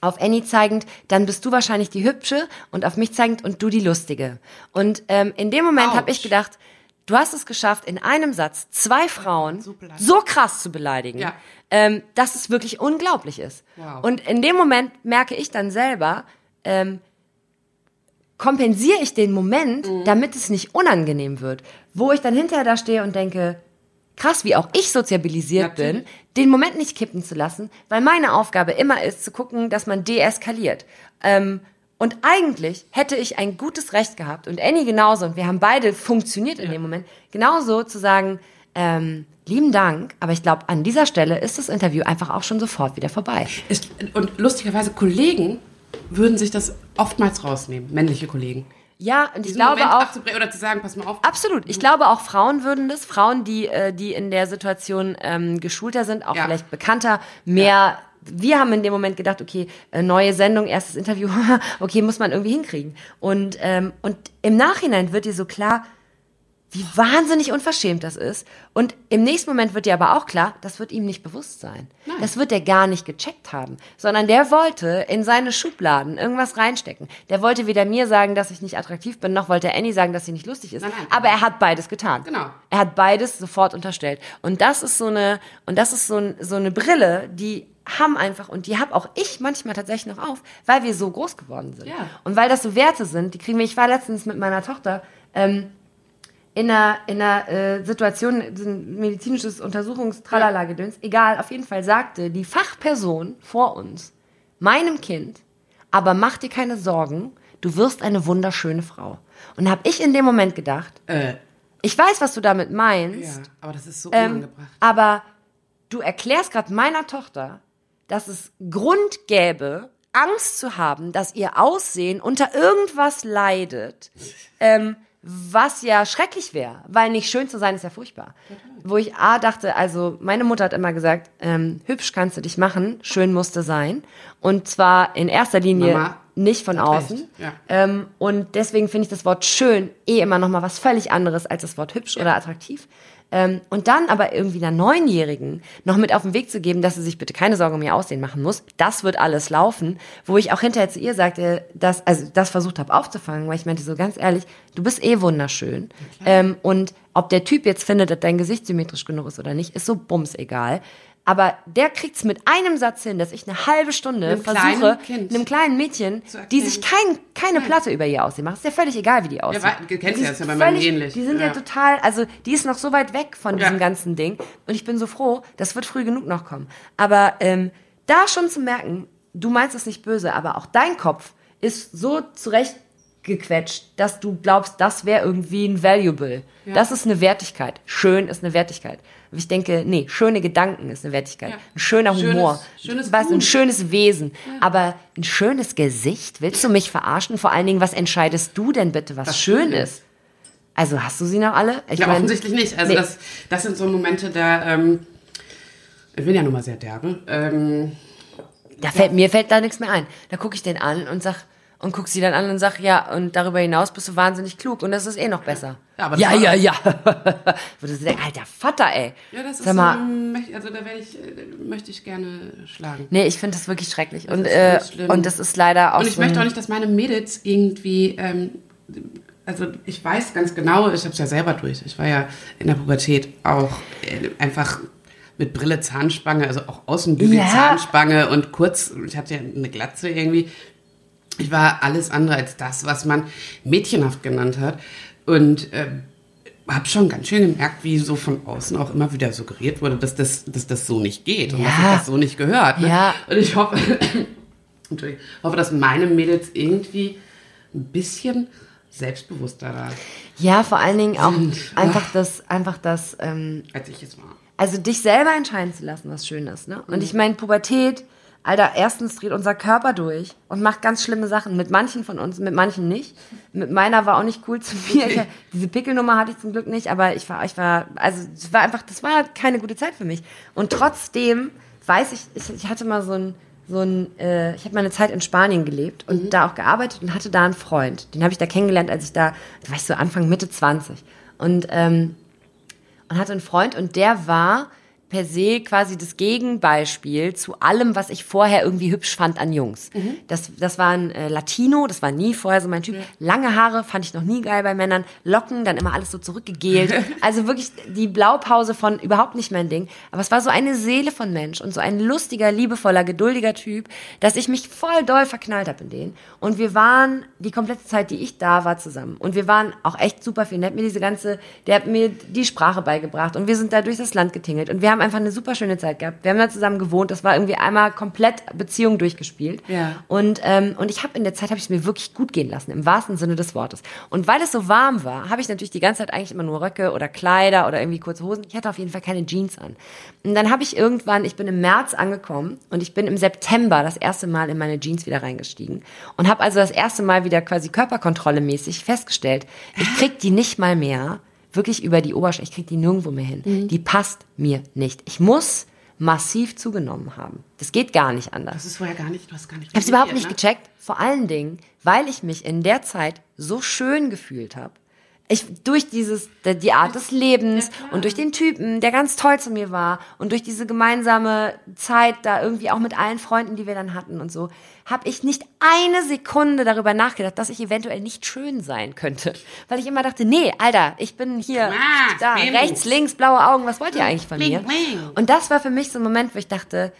auf Annie zeigend, dann bist du wahrscheinlich die Hübsche und auf mich zeigend und du die Lustige. Und ähm, in dem Moment habe ich gedacht, du hast es geschafft, in einem Satz zwei Frauen So so krass zu beleidigen, Ja. ähm, dass es wirklich unglaublich ist. Wow. Und in dem Moment merke ich dann selber, ähm, kompensiere ich den Moment, Mhm. damit es nicht unangenehm wird. Wo ich dann hinterher da stehe und denke, krass, wie auch ich sozialisiert bin, den Moment nicht kippen zu lassen, weil meine Aufgabe immer ist, zu gucken, dass man deeskaliert. Ähm, und eigentlich hätte ich ein gutes Recht gehabt und Annie genauso, und wir haben beide funktioniert in dem Moment, genauso zu sagen, ähm, lieben Dank, aber ich glaube, an dieser Stelle ist das Interview einfach auch schon sofort wieder vorbei. Ist, und lustigerweise, Kollegen würden sich das oftmals rausnehmen, männliche Kollegen. Ja, und ich glaube Moment auch, oder zu sagen, pass mal auf. Absolut. Ich glaube auch Frauen würden das. Frauen, die, äh, die in der Situation ähm, geschulter sind, auch Ja. vielleicht bekannter, mehr wir haben in dem Moment gedacht, okay, äh, neue Sendung, erstes Interview, okay, muss man irgendwie hinkriegen. Und, ähm, und im Nachhinein wird dir so klar, wie wahnsinnig unverschämt das ist. Und im nächsten Moment wird dir aber auch klar, das wird ihm nicht bewusst sein. Das wird er gar nicht gecheckt haben. Sondern der wollte in seine Schubladen irgendwas reinstecken. Der wollte weder mir sagen, dass ich nicht attraktiv bin, noch wollte Annie sagen, dass sie nicht lustig ist. Nein, nein. aber er hat beides getan. Genau. Er hat beides sofort unterstellt. Und das ist so eine, und das ist so, ein, so eine Brille, die haben einfach, und die habe auch ich manchmal tatsächlich noch auf, weil wir so groß geworden sind. Ja. Und weil das so Werte sind, die kriegen wir, ich war letztens mit meiner Tochter, ähm, in einer, in einer äh, Situation, so ein medizinisches Untersuchungstralalagedöns, egal, auf jeden Fall sagte die Fachperson vor uns, meinem Kind, aber mach dir keine Sorgen, du wirst eine wunderschöne Frau. Und habe ich in dem Moment gedacht, Äh, ich weiß, was du damit meinst, ja, aber das ist so ähm, unangebracht. aber du erklärst gerade meiner Tochter, dass es Grund gäbe, Angst zu haben, dass ihr Aussehen unter irgendwas leidet, ähm, was ja schrecklich wäre, weil nicht schön zu sein ist ja furchtbar. Wo ich A dachte, also meine Mutter hat immer gesagt, ähm, hübsch kannst du dich machen, schön musste sein. Und zwar in erster Linie Mama nicht von außen. ja. Ähm, und deswegen finde ich das Wort schön eh immer noch mal was völlig anderes als das Wort hübsch oder attraktiv. Ähm, und dann aber irgendwie einer Neunjährigen noch mit auf den Weg zu geben, dass sie sich bitte keine Sorge um ihr Aussehen machen muss, das wird alles laufen. Wo ich auch hinterher zu ihr sagte, dass, also das versucht habe aufzufangen, weil ich meinte so ganz ehrlich, du bist eh wunderschön. Ähm, und ob der Typ jetzt findet, dass dein Gesicht symmetrisch genug ist oder nicht, ist so bums egal. Aber der kriegt's mit einem Satz hin, dass ich eine halbe Stunde Einem versuche, kleinen einem kleinen Mädchen, die sich kein, keine Platte über ihr Aussehen macht. Ist ja völlig egal, wie die aussieht. wa- du kennst ja, ist ja bei meinem ähnlich. Die sind ja. Ja. total, also die ist noch so weit weg von diesem Ja. ganzen Ding. Und ich bin so froh, das wird früh genug noch kommen. Aber ähm, da schon zu merken, du meinst es nicht böse, aber auch dein Kopf ist so zurechtgequetscht, dass du glaubst, das wäre irgendwie ein Valuable. Das ist eine Wertigkeit. Schön ist eine Wertigkeit. Und ich denke, nee, schöne Gedanken ist eine Wertigkeit. Ja. Ein schöner Schönes- Humor. schönes was, ein schönes Wesen. Aber ein schönes Gesicht? Willst du mich verarschen? Vor allen Dingen, was entscheidest du denn bitte, was, Was schön schön ist? Also hast du sie noch alle? Ich Ja, mein- offensichtlich nicht. Also nee. das, das sind so Momente, da ähm, ich bin ja nun mal sehr derbe. Ähm, Da fällt, mir fällt da nichts mehr ein. Da gucke ich den an und sag, und guck sie dann an und sag, ja, und darüber hinaus bist du wahnsinnig klug und das ist eh noch besser. Ja, aber das ja, ja, ja. Wo du denkst, alter Vater, ey. ja, das Sag ist mal, möcht- also da werde ich, äh, möchte ich gerne schlagen. nee, ich finde das wirklich schrecklich. Und, ist äh, und das ist leider auch Und ich so möchte auch nicht, dass meine Mädels irgendwie, ähm, also ich weiß ganz genau, ich habe es ja selber durch. Ich war ja in der Pubertät auch äh, einfach mit Brille, Zahnspange, also auch Außenbügel, Ja. Zahnspange und kurz, ich hatte ja eine Glatze irgendwie. Ich war alles andere als das, was man mädchenhaft genannt hat. Und ähm, habe schon ganz schön gemerkt, wie so von außen auch immer wieder suggeriert wurde, dass das, dass das so nicht geht und dass Ja. sich das so nicht gehört. Ne? Ja. Und ich hoffe, hoffe, dass meine Mädels irgendwie ein bisschen selbstbewusster waren, Ja, vor allen Dingen auch Sind. einfach das, einfach das, ähm, als ich es war. also dich selber entscheiden zu lassen, was schön ist. Ne? Und ich meine, Pubertät, Alter, erstens dreht unser Körper durch und macht ganz schlimme Sachen. Mit manchen von uns, mit manchen nicht. Mit meiner war auch nicht cool zu mir. Ich, diese Pickelnummer hatte ich zum Glück nicht, aber ich war, ich war, also es war einfach, das war keine gute Zeit für mich. Und trotzdem weiß ich, ich, ich hatte mal so ein, so ein, äh, ich habe mal eine Zeit in Spanien gelebt und da auch gearbeitet und hatte da einen Freund. Den habe ich da kennengelernt, als ich da, da war ich so Anfang, Mitte 20. Und ähm, und hatte einen Freund und der war per se quasi das Gegenbeispiel zu allem, was ich vorher irgendwie hübsch fand an Jungs. Das, das war ein äh, Latino, das war nie vorher so mein Typ. Lange Haare fand ich noch nie geil bei Männern. Locken, dann immer alles so zurückgegelt. also wirklich die Blaupause von überhaupt nicht mein Ding. Aber es war so eine Seele von Mensch und so ein lustiger, liebevoller, geduldiger Typ, dass ich mich voll doll verknallt habe in den. Und wir waren die komplette Zeit, die ich da war, zusammen. Und wir waren auch echt super viel. Der hat mir diese ganze, der hat mir die Sprache beigebracht und wir sind da durch das Land getingelt und wir haben einfach eine super schöne Zeit gehabt. Wir haben da zusammen gewohnt. Das war irgendwie einmal komplett Beziehung durchgespielt. Ja. Und, ähm, und ich habe in der Zeit habe ich es mir wirklich gut gehen lassen, im wahrsten Sinne des Wortes. Und weil es so warm war, habe ich natürlich die ganze Zeit eigentlich immer nur Röcke oder Kleider oder irgendwie kurze Hosen. Ich hatte auf jeden Fall keine Jeans an. Und dann habe ich irgendwann, ich bin im März angekommen und ich bin im September das erste Mal in meine Jeans wieder reingestiegen und habe also das erste Mal wieder quasi Körperkontrolle mäßig festgestellt, ich krieg die nicht mal mehr wirklich über die Oberschenkel, ich krieg die nirgendwo mehr hin. Die passt mir nicht. Ich muss massiv zugenommen haben. Das geht gar nicht anders. Das ist vorher gar nicht, du hast gar nicht. Ich habe es überhaupt nicht ne? gecheckt. Vor allen Dingen, weil ich mich in der Zeit so schön gefühlt habe. Ich, durch dieses, die Art des Lebens und durch den Typen, der ganz toll zu mir war und durch diese gemeinsame Zeit da irgendwie auch mit allen Freunden, die wir dann hatten und so, habe ich nicht eine Sekunde darüber nachgedacht, dass ich eventuell nicht schön sein könnte. Weil ich immer dachte, nee, Alter, ich bin hier, Ah, da, rechts, links, blaue Augen, was wollt ihr eigentlich von mir? Und das war für mich so ein Moment, wo ich dachte,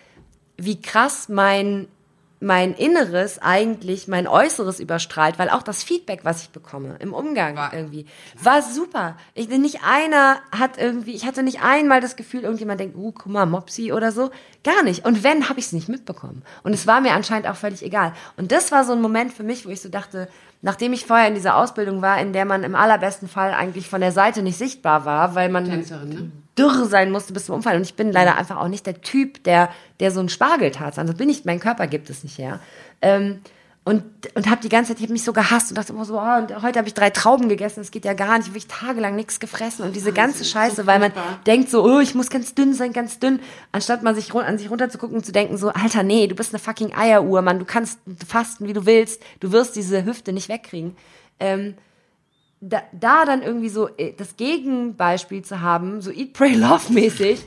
wie krass mein, mein Inneres eigentlich mein Äußeres überstrahlt, weil auch das Feedback, was ich bekomme im Umgang War- irgendwie, war super. Ich, nicht einer hat irgendwie, ich hatte nicht einmal das Gefühl, irgendjemand denkt, uh, guck mal, Mopsi oder so. Gar nicht. Und wenn, habe ich es nicht mitbekommen. Und es war mir anscheinend auch völlig egal. Und das war so ein Moment für mich, wo ich so dachte, nachdem ich vorher in dieser Ausbildung war, in der man im allerbesten Fall eigentlich von der Seite nicht sichtbar war, weil man ne? dürr sein musste bis zum Umfallen. Und ich bin leider einfach auch nicht der Typ, der, der so einen Spargeltarzan, das bin ich, mein Körper gibt es nicht her. Ähm, und, und habe die ganze Zeit, ich habe mich so gehasst und dachte immer so, oh, und heute habe ich drei Trauben gegessen, das geht ja gar nicht, ich habe tagelang nichts gefressen und diese ganze Scheiße, weil man denkt so, oh, ich muss ganz dünn sein, ganz dünn, anstatt mal sich an sich runterzugucken und zu denken so, Alter, nee, du bist eine fucking Eieruhr, Mann, du kannst fasten, wie du willst, du wirst diese Hüfte nicht wegkriegen. Ähm, da, da dann irgendwie so äh, das Gegenbeispiel zu haben, so Eat, Pray, Love mäßig,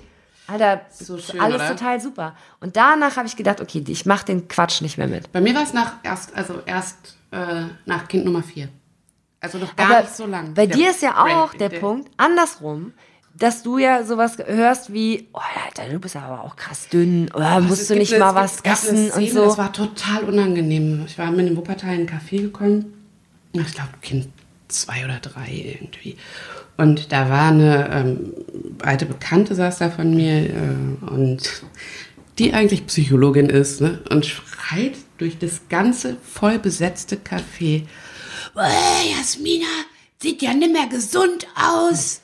Alter, So schön, alles oder? total super. Und danach habe ich gedacht, okay, ich mache den Quatsch nicht mehr mit. Bei mir war es nach erst, also erst äh, nach Kind Nummer vier. Also noch gar Aber nicht so lang. Bei Der dir ist ja auch der, Punkt andersrum, dass du ja sowas hörst wie, oh Alter, du bist aber auch krass dünn, oder Also musst du nicht eine- mal was essen und Szene, Das so. war total unangenehm. Ich war mit dem Wuppertal in einen Café gekommen. Ich glaube, Kind zwei oder drei irgendwie. Und da war eine ähm, alte Bekannte, saß da von mir äh, und die eigentlich Psychologin ist ne? und schreit durch das ganze voll besetzte Café. Äh, Jasmina, sieht ja nicht mehr gesund aus.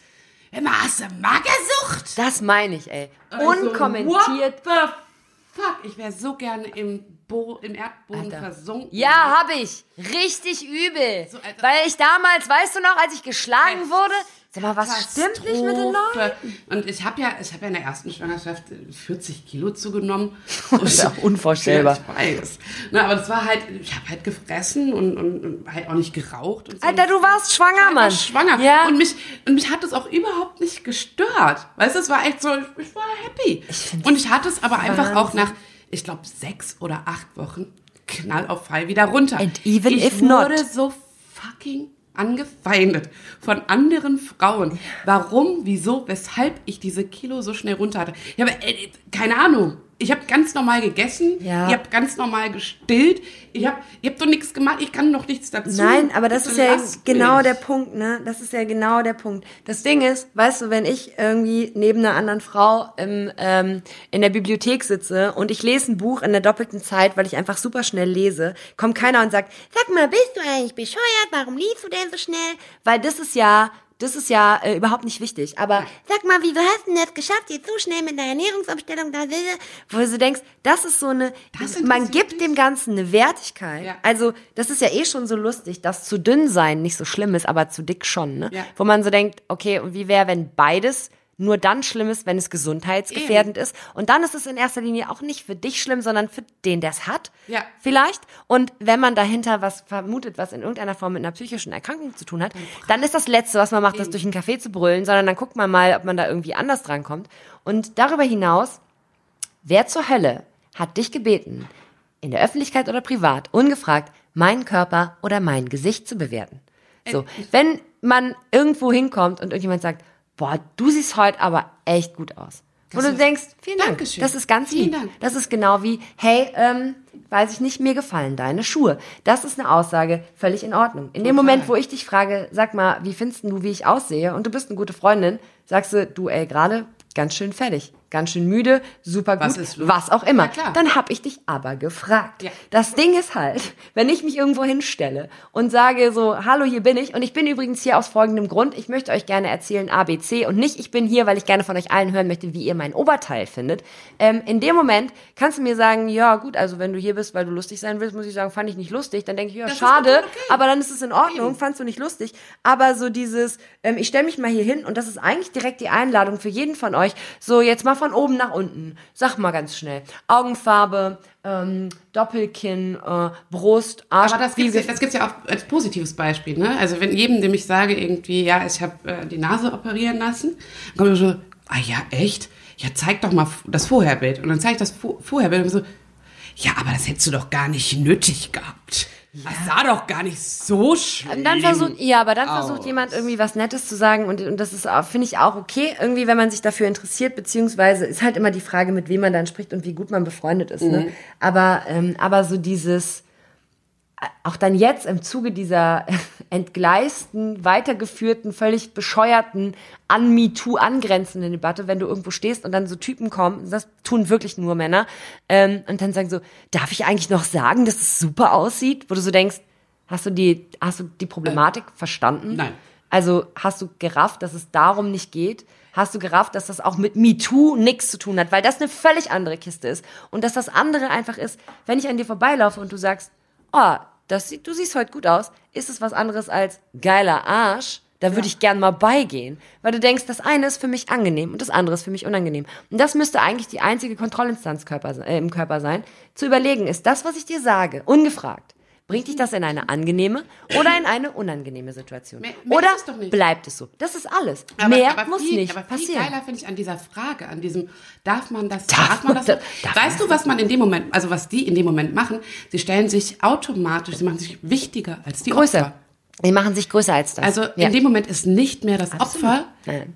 Immer hast du Magersucht. Das meine ich, ey. Also, Unkommentiert. What the fuck? Ich wäre so gerne im, Bo im Erdboden Alter. versunken. Ja, hab ich. Richtig übel. So. Weil ich damals, weißt du noch, als ich geschlagen wurde, sag mal, was stimmt nicht mit den Leuten? Und ich habe ja, ich habe ja in der ersten Schwangerschaft 40 Kilo zugenommen. Das ist ja auch unvorstellbar. Ja, ich weiß. Na, aber das war halt, ich habe halt gefressen und, und, und halt auch nicht geraucht. Und so. Alter, du warst schwanger, Ich war Mann. einfach schwanger. Ja. Und mich, und mich hat es auch überhaupt nicht gestört. Weißt du, es war echt so, ich war happy. find's und ich hatte es aber einfach auch nach, ich glaube, sechs oder acht Wochen knall auf Fall wieder runter. And even ich if not. wurde so fucking angefeindet von anderen Frauen. Warum, wieso, weshalb ich diese Kilo so schnell runter hatte. Ich habe, äh, keine Ahnung. Ich habe ganz normal gegessen. Ja. Ich habe ganz normal gestillt. Ich habe ich hab doch nichts gemacht. Ich kann noch nichts dazu. Nein, aber das ist ja lass genau der Punkt, ne? Das ist ja genau der Punkt. Das Ding ist, weißt du, wenn ich irgendwie neben einer anderen Frau im, ähm, in der Bibliothek sitze und ich lese ein Buch in der doppelten Zeit, weil ich einfach super schnell lese, kommt keiner und sagt, sag mal, bist du eigentlich bescheuert? Warum liest du denn so schnell? Weil das ist ja das ist ja äh, überhaupt nicht wichtig. Aber sag mal, wieso hast du denn das geschafft, jetzt so schnell mit deiner Ernährungsumstellung da, wo du denkst, das ist so eine, man gibt dich? dem Ganzen eine Wertigkeit. Ja. Also, das ist ja eh schon so lustig, dass zu dünn sein nicht so schlimm ist, aber zu dick schon, ne? Ja. Wo man so denkt, okay, und wie wäre, wenn beides nur dann schlimm ist, wenn es gesundheitsgefährdend ist. Und dann ist es in erster Linie auch nicht für dich schlimm, sondern für den, der es hat. Ja. Vielleicht. Und wenn man dahinter was vermutet, was in irgendeiner Form mit einer psychischen Erkrankung zu tun hat, dann ist das Letzte, was man macht, das durch einen Café zu brüllen, sondern dann guckt man mal, ob man da irgendwie anders drankommt. Und darüber hinaus Wer zur Hölle hat dich gebeten, in der Öffentlichkeit oder privat, ungefragt, meinen Körper oder mein Gesicht zu bewerten? So, wenn man irgendwo hinkommt und irgendjemand sagt, boah, du siehst heute aber echt gut aus. Wo Das du ist- denkst, vielen Dank. Dankeschön. Das ist ganz Vielen lieb. Dank. Das ist genau wie, hey, ähm, weiß ich nicht, mir gefallen deine Schuhe. Das ist eine Aussage völlig in Ordnung. In dem Total. Moment, wo ich dich frage, sag mal, wie findest du, wie ich aussehe und du bist eine gute Freundin, sagst du, du, ey, gerade ganz schön fertig, ganz schön müde, super gut, Was ist was auch immer. Ja. Dann hab ich dich aber gefragt. Ja. Das Ding ist halt, wenn ich mich irgendwo hinstelle und sage so, hallo, hier bin ich und ich bin übrigens hier aus folgendem Grund, ich möchte euch gerne erzählen ABC und nicht, ich bin hier, weil ich gerne von euch allen hören möchte, wie ihr mein Oberteil findet. Ähm, in dem Moment kannst du mir sagen, ja gut, also wenn du hier bist, weil du lustig sein willst, muss ich sagen, fand ich nicht lustig. Dann denke ich, ja, Das schade, okay. aber dann ist es in Ordnung, fandst du nicht lustig. Aber so dieses, ähm, ich stelle mich mal hier hin und das ist eigentlich direkt die Einladung für jeden von euch, so jetzt mal von oben nach unten. Sag mal ganz schnell. Augenfarbe, ähm, Doppelkinn, äh, Brust, Arsch. Aber das wie gibt's, ja, das gibt's ja auch als positives Beispiel. Ne? Also wenn jedem, dem ich sage, irgendwie, ja, ich habe äh, die Nase operieren lassen, dann kommt er so, ah ja, echt? Ja, zeig doch mal das Vorherbild. Und dann zeige ich das Vo- Vorherbild und so, ja, aber das hättest du doch gar nicht nötig gehabt. Das sah doch gar nicht so schlimm dann versucht, ja, aber dann versucht aus. jemand irgendwie was Nettes zu sagen und, und das ist, auch- finde ich auch okay, irgendwie, wenn man sich dafür interessiert, beziehungsweise ist halt immer die Frage, mit wem man dann spricht und wie gut man befreundet ist. Mhm. Ne? Aber, ähm, aber so dieses, auch dann jetzt im Zuge dieser entgleisten, weitergeführten, völlig bescheuerten, an MeToo angrenzenden Debatte, wenn du irgendwo stehst und dann so Typen kommen, das tun wirklich nur Männer, ähm, und dann sagen so, darf ich eigentlich noch sagen, dass es super aussieht? Wo du so denkst, hast du die, hast du die Problematik verstanden? nein. Also hast du gerafft, dass es darum nicht geht? Hast du gerafft, dass das auch mit MeToo nichts zu tun hat, weil das eine völlig andere Kiste ist und dass das andere einfach ist, wenn ich an dir vorbeilaufe und du sagst, oh, das sieht, du siehst heute gut aus, ist es was anderes als geiler Arsch. Da würde ich gern mal beigehen, weil du denkst, das eine ist für mich angenehm und das andere ist für mich unangenehm. Und das müsste eigentlich die einzige Kontrollinstanz Körper, äh, im Körper sein, zu überlegen, ist das, was ich dir sage, ungefragt, bringt dich das in eine angenehme oder in eine unangenehme Situation? Mehr- mehr oder es doch nicht. bleibt es so? Das ist alles. Aber, Mehr aber muss viel, nicht aber viel passieren. geiler finde ich an dieser Frage, an diesem, darf man das, Darf darf, man man das? das? Darf weißt du, was man in dem Moment, also was die in dem Moment machen? Sie stellen sich automatisch, sie machen sich wichtiger als die Größer. Opfer. Die machen sich größer als das. Also ja. in dem Moment ist nicht mehr das Opfer, Nein.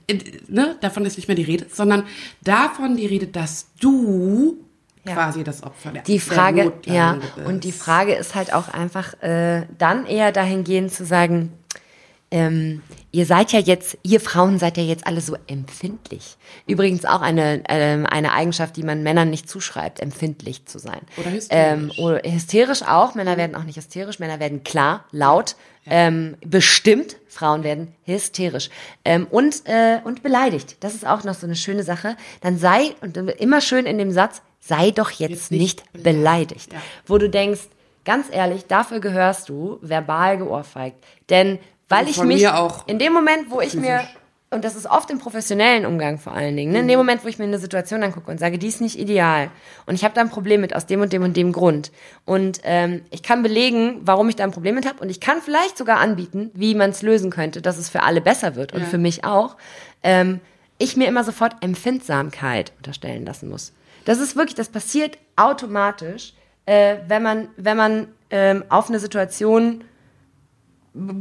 ne, davon ist nicht mehr die Rede, sondern davon die Rede, dass du Ja. quasi das Opfer der die der Frage, Notleidende ja, bist. und die Frage ist halt auch einfach äh, dann eher dahingehend zu sagen, ähm, ihr seid ja jetzt, ihr Frauen seid ja jetzt alle so empfindlich. Übrigens auch eine, ähm, eine Eigenschaft, die man Männern nicht zuschreibt, empfindlich zu sein. Oder hysterisch. Ähm, oder hysterisch auch. Männer werden auch nicht hysterisch. Männer werden klar, laut, ähm, bestimmt. Frauen werden hysterisch. Ähm, und, äh, und beleidigt. Das ist auch noch so eine schöne Sache. Dann sei, und immer schön in dem Satz, sei doch jetzt, Jetzt nicht nicht beleidigt. beleidigt. Ja. Wo du denkst, ganz ehrlich, dafür gehörst du verbal geohrfeigt. Denn weil ich mich mir auch in dem Moment, wo ich mir und das ist oft im professionellen Umgang vor allen Dingen, ne? in dem Moment, wo ich mir eine Situation angucke und sage, die ist nicht ideal und ich habe da ein Problem mit aus dem und dem und dem Grund und ähm, ich kann belegen, warum ich da ein Problem mit habe und ich kann vielleicht sogar anbieten, wie man es lösen könnte, dass es für alle besser wird und Ja. für mich auch, ähm, ich mir immer sofort Empfindsamkeit unterstellen lassen muss. Das ist wirklich, das passiert automatisch, äh, wenn man, wenn man ähm, auf eine Situation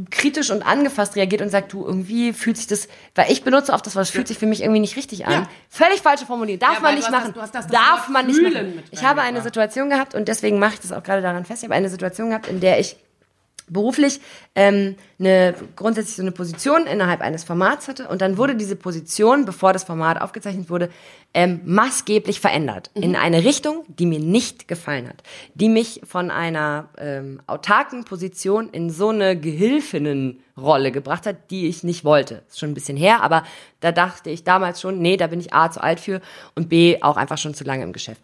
kritisch und angefasst reagiert und sagt, du, irgendwie fühlt sich das, weil ich benutze oft das Wort, es fühlt sich für mich irgendwie nicht richtig an. Ja. Völlig falsche Formulierung. Darf Ja, man nicht du hast machen. das- du hast das- Darf man nicht machen. Ich habe eine. Situation gehabt und deswegen mache ich das auch gerade daran fest. Ich habe eine Situation gehabt, in der ich beruflich ähm, eine grundsätzlich so eine Position innerhalb eines Formats hatte und dann wurde diese Position, bevor das Format aufgezeichnet wurde, ähm, maßgeblich verändert in eine Richtung, die mir nicht gefallen hat, die mich von einer ähm, autarken Position in so eine Gehilfinnenrolle gebracht hat, die ich nicht wollte. Ist schon ein bisschen her, aber da dachte ich damals schon, nee, da bin ich A zu alt für und B auch einfach schon zu lange im Geschäft.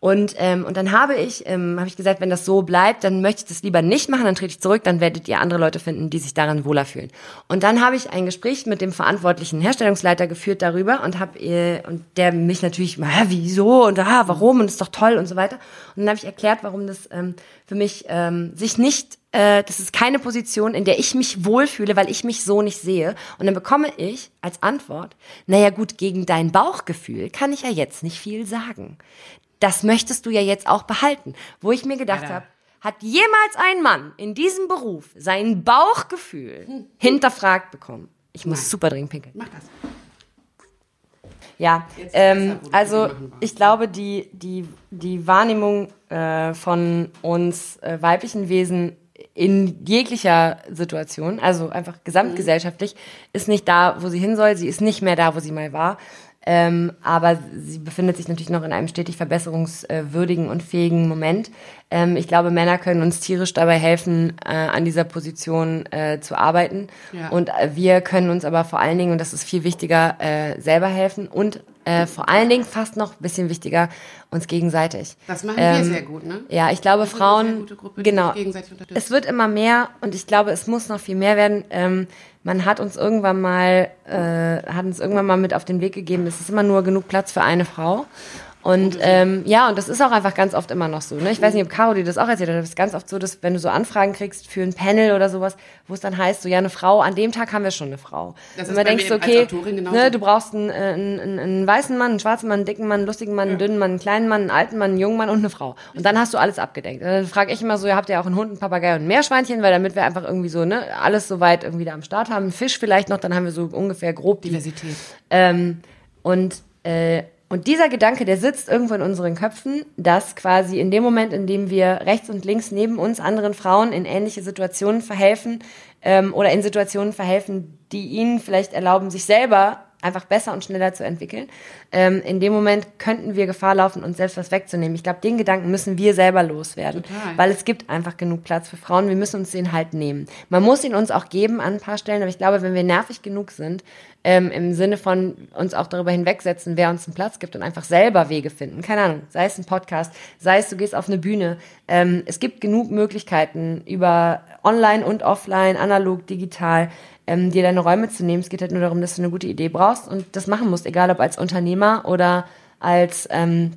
Und, ähm, und dann habe ich, ähm, habe ich gesagt, wenn das so bleibt, dann möchte ich das lieber nicht machen, dann trete ich zurück, dann werdet ihr andere Leute finden, die sich daran wohler fühlen. Und dann habe ich ein Gespräch mit dem verantwortlichen Herstellungsleiter geführt darüber und habe äh, und der mich natürlich, hä, wieso und ah, warum und ist doch toll und so weiter. Und dann habe ich erklärt, warum das ähm, für mich ähm, sich nicht äh, das ist keine Position, in der ich mich wohlfühle, weil ich mich so nicht sehe. Und dann bekomme ich als Antwort, naja gut, gegen dein Bauchgefühl kann ich ja jetzt nicht viel sagen. Das möchtest du ja jetzt auch behalten. Wo ich mir gedacht habe, hat jemals ein Mann in diesem Beruf sein Bauchgefühl hinterfragt bekommen? Ich muss Nein. super dringend pinkeln. Mach das. Ja, ähm, also ich glaube, die, die, die Wahrnehmung äh, von uns äh, weiblichen Wesen in jeglicher Situation, also einfach gesamtgesellschaftlich, ist nicht da, wo sie hin soll. Sie ist nicht mehr da, wo sie mal war. Ähm, aber sie befindet sich natürlich noch in einem stetig verbesserungswürdigen und fähigen Moment. Ähm, ich glaube, Männer können uns tierisch dabei helfen, äh, an dieser Position äh, zu arbeiten. Ja. Und äh, wir können uns aber vor allen Dingen, und das ist viel wichtiger, äh, selber helfen und äh, vor allen Dingen fast noch ein bisschen wichtiger, uns gegenseitig. Das machen Ähm, wir sehr gut, ne? Ja, ich glaube, Frauen, Gruppe, genau. sich gegenseitig unterstützt. Es wird immer mehr und ich glaube, es muss noch viel mehr werden. Man hat uns irgendwann mal, äh, hat uns irgendwann mal mit auf den Weg gegeben, es ist immer nur genug Platz für eine Frau. Und ähm, ja, und das ist auch einfach ganz oft immer noch so. Ne? Ich weiß nicht, ob Caro dir das auch erzählt hat, aber es ist ganz oft so, dass wenn du so Anfragen kriegst für ein Panel oder sowas, wo es dann heißt, so ja, eine Frau, an dem Tag haben wir schon eine Frau. Das ist man als okay, ne, du brauchst einen, äh, einen, einen, einen weißen Mann, einen schwarzen Mann, einen dicken Mann, einen lustigen Mann, einen dünnen Mann, einen kleinen Mann, einen alten Mann, einen jungen Mann und eine Frau. Und dann hast du alles abgedeckt. Und dann frage ich immer so, ja, habt ihr auch einen Hund, einen Papagei und ein Meerschweinchen, weil damit wir einfach irgendwie so, ne, alles soweit irgendwie da am Start haben. Einen Fisch vielleicht noch, dann haben wir so ungefähr grob die Diversität. ähm, und, äh, und dieser Gedanke, der sitzt irgendwo in unseren Köpfen, dass quasi in dem Moment, in dem wir rechts und links neben uns anderen Frauen in ähnliche Situationen verhelfen ähm, oder in Situationen verhelfen, die ihnen vielleicht erlauben, sich selber einfach besser und schneller zu entwickeln. Ähm, in dem Moment könnten wir Gefahr laufen, uns selbst was wegzunehmen. Ich glaube, den Gedanken müssen wir selber loswerden, Total. weil es gibt einfach genug Platz für Frauen. Wir müssen uns den halt nehmen. Man muss ihn uns auch geben an ein paar Stellen, aber ich glaube, wenn wir nervig genug sind, ähm, im Sinne von uns auch darüber hinwegsetzen, wer uns einen Platz gibt und einfach selber Wege finden. Keine Ahnung, sei es ein Podcast, sei es du gehst auf eine Bühne. Ähm, es gibt genug Möglichkeiten über online und offline, analog, digital, ähm, dir deine Räume zu nehmen. Es geht halt nur darum, dass du eine gute Idee brauchst und das machen musst, egal ob als Unternehmer oder als ähm,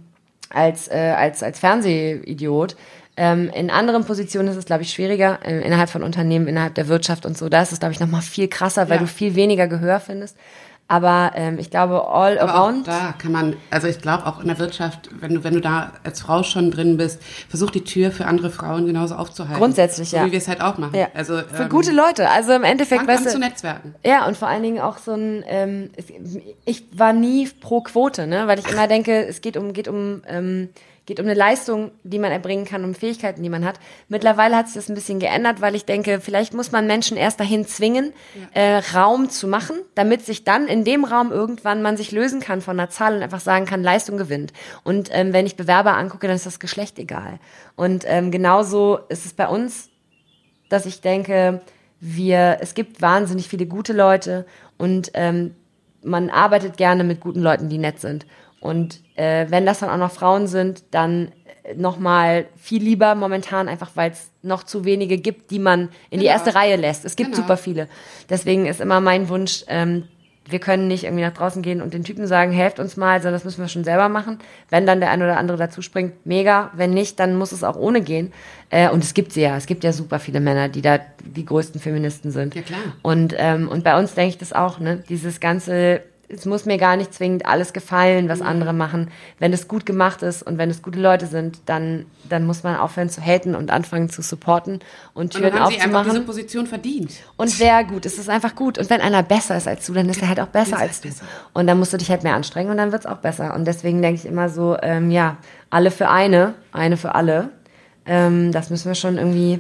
als, äh, als, als Fernsehidiot. Ähm, in anderen Positionen ist es, glaube ich, schwieriger, äh, innerhalb von Unternehmen, innerhalb der Wirtschaft und so. Da ist es, glaube ich, nochmal viel krasser, weil Ja. du viel weniger Gehör findest. Aber ähm, ich glaube, all Aber auch around. da kann man, also ich glaube auch in der Wirtschaft, wenn du, wenn du da als Frau schon drin bist, versuch die Tür für andere Frauen genauso aufzuhalten. Grundsätzlich, so ja. wie wir es halt auch machen. Ja. Also, Für ähm, gute Leute. Also im Endeffekt, weißt zu du, netzwerken. Ja, und vor allen Dingen auch so ein, ähm, ich war nie pro Quote, ne, weil ich immer denke, es geht um, geht um, ähm, geht um eine Leistung, die man erbringen kann, um Fähigkeiten, die man hat. Mittlerweile hat sich das ein bisschen geändert, weil ich denke, vielleicht muss man Menschen erst dahin zwingen, äh, Raum zu machen, damit sich dann in dem Raum irgendwann man sich lösen kann von einer Zahl und einfach sagen kann, Leistung gewinnt. Und ähm, wenn ich Bewerber angucke, dann ist das Geschlecht egal. Und ähm, genauso ist es bei uns dass ich denke, wir, es gibt wahnsinnig viele gute Leute und ähm, man arbeitet gerne mit guten Leuten, die nett sind. Und äh, wenn das dann auch noch Frauen sind, dann nochmal viel lieber momentan, einfach weil es noch zu wenige gibt, die man in die Genau. erste Reihe lässt. Es gibt Genau. super viele. Deswegen ist immer mein Wunsch, ähm, wir können nicht irgendwie nach draußen gehen und den Typen sagen, helft uns mal, sondern das müssen wir schon selber machen. Wenn dann der eine oder andere dazu springt, mega. Wenn nicht, dann muss es auch ohne gehen. Äh, und es gibt sie ja. Es gibt ja super viele Männer, die da die größten Feministen sind. Ja, klar. Und, ähm, und bei uns denke ich das auch, ne? Dieses ganze, es muss mir gar nicht zwingend alles gefallen, Mhm. was andere machen. Wenn es gut gemacht ist und wenn es gute Leute sind, dann, dann muss man aufhören zu haten und anfangen zu supporten und Und Türen dann haben sie einfach diese aufzumachen. Position verdient. Und wer gut, es ist einfach gut. Und wenn einer besser ist als du, dann ist er halt auch besser als du. besser. Und dann musst du dich halt mehr anstrengen und dann wird's auch besser. Und deswegen denke ich immer so, ähm, ja, alle für eine, eine für alle. Ähm, das müssen wir schon irgendwie,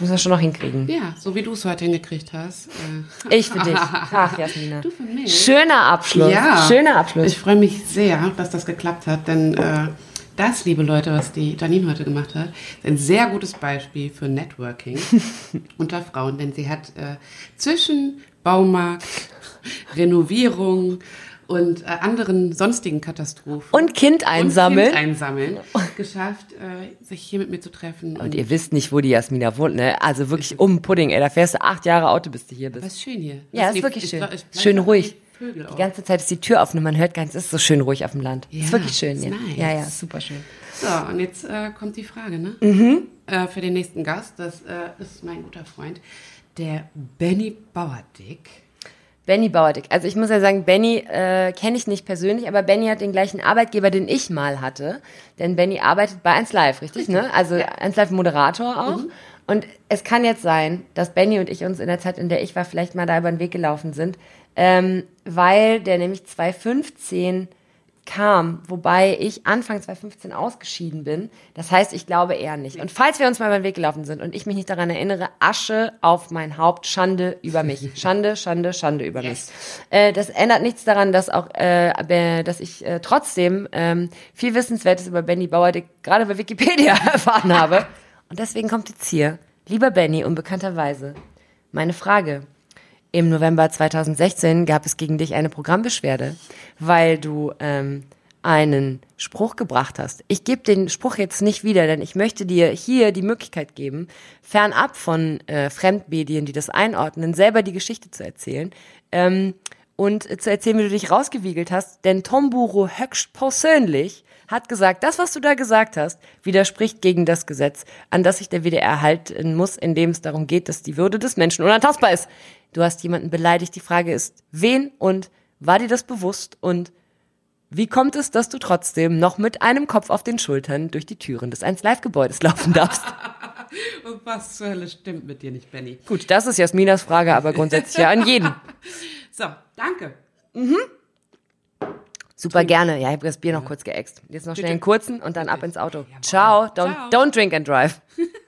müssen wir schon noch hinkriegen. Ja, so wie du es heute hingekriegt hast. Ich für dich. Ach, Jasmina. Du für mich. Schöner Abschluss. Ja. Schöner Abschluss. Ich freue mich sehr, dass das geklappt hat, denn äh, das, liebe Leute, was die Janine heute gemacht hat, ist ein sehr gutes Beispiel für Networking unter Frauen, denn sie hat äh, zwischen Baumarkt, Renovierung und äh, anderen sonstigen Katastrophen Und Kind einsammeln. und kind einsammeln geschafft, äh, sich hier mit mir zu treffen. Und ihr wisst nicht, wo die Jasmina wohnt, ne? Also wirklich um Pudding, ey. Da fährst du acht Jahre Auto, bis du hier Aber bist. ist schön hier. Ja, Das ist die- wirklich ich schön. ich bleib Schön ruhig. die ganze Zeit ist die Tür offen und man hört gar nichts. Es ist so schön ruhig auf dem Land. Ja, ist wirklich schön, ist ja. nice. Ja, ja, super schön. So, und jetzt äh, kommt die Frage, ne? Mhm. Äh, für den nächsten Gast. Das äh, ist mein guter Freund, der Benny Bauerdick. Benny Bauerdick. Also ich muss ja sagen, Benny äh, kenne ich nicht persönlich, aber Benny hat den gleichen Arbeitgeber, den ich mal hatte. Denn Benny arbeitet bei 1 Live, richtig, ne? Also 1 Live Moderator auch. Mhm. Und es kann jetzt sein, dass Benny und ich uns in der Zeit, in der ich war, vielleicht mal da über den Weg gelaufen sind, ähm, weil der nämlich 2015 kam, wobei ich Anfang 2015 ausgeschieden bin. Das heißt, ich glaube eher nicht. Und falls wir uns mal über den Weg gelaufen sind und ich mich nicht daran erinnere, Asche auf mein Haupt, Schande über mich. Schande, Schande, Schande über Yes. mich. Äh, das ändert nichts daran, dass auch, äh, dass ich äh, trotzdem ähm, viel Wissenswertes über Benny Bauerdick gerade bei Wikipedia erfahren habe. Und deswegen kommt jetzt hier, lieber Benny, unbekannterweise, meine Frage. Im November 2016 gab es gegen dich eine Programmbeschwerde, weil du ähm, einen Spruch gebracht hast. Ich gebe den Spruch jetzt nicht wieder, denn ich möchte dir hier die Möglichkeit geben, fernab von äh, Fremdmedien, die das einordnen, selber die Geschichte zu erzählen ähm, und zu erzählen, wie du dich rausgewiegelt hast. Denn Tomburo höchst persönlich hat gesagt, das, was du da gesagt hast, widerspricht gegen das Gesetz, an das sich der WDR halten muss, in dem es darum geht, dass die Würde des Menschen unantastbar ist. Du hast jemanden beleidigt. Die Frage ist, wen und war dir das bewusst und wie kommt es, dass du trotzdem noch mit einem Kopf auf den Schultern durch die Türen des 1Live-Gebäudes laufen darfst? Und was zur Hölle stimmt mit dir nicht, Benny? Gut, das ist Jasminas Frage, aber grundsätzlich ja an jeden. So, danke. Super gerne. Ja, ich habe das Bier noch kurz geäxt. Jetzt noch schnell einen kurzen und dann ab ins Auto. Ciao. Don't, Ciao. don't drink and drive.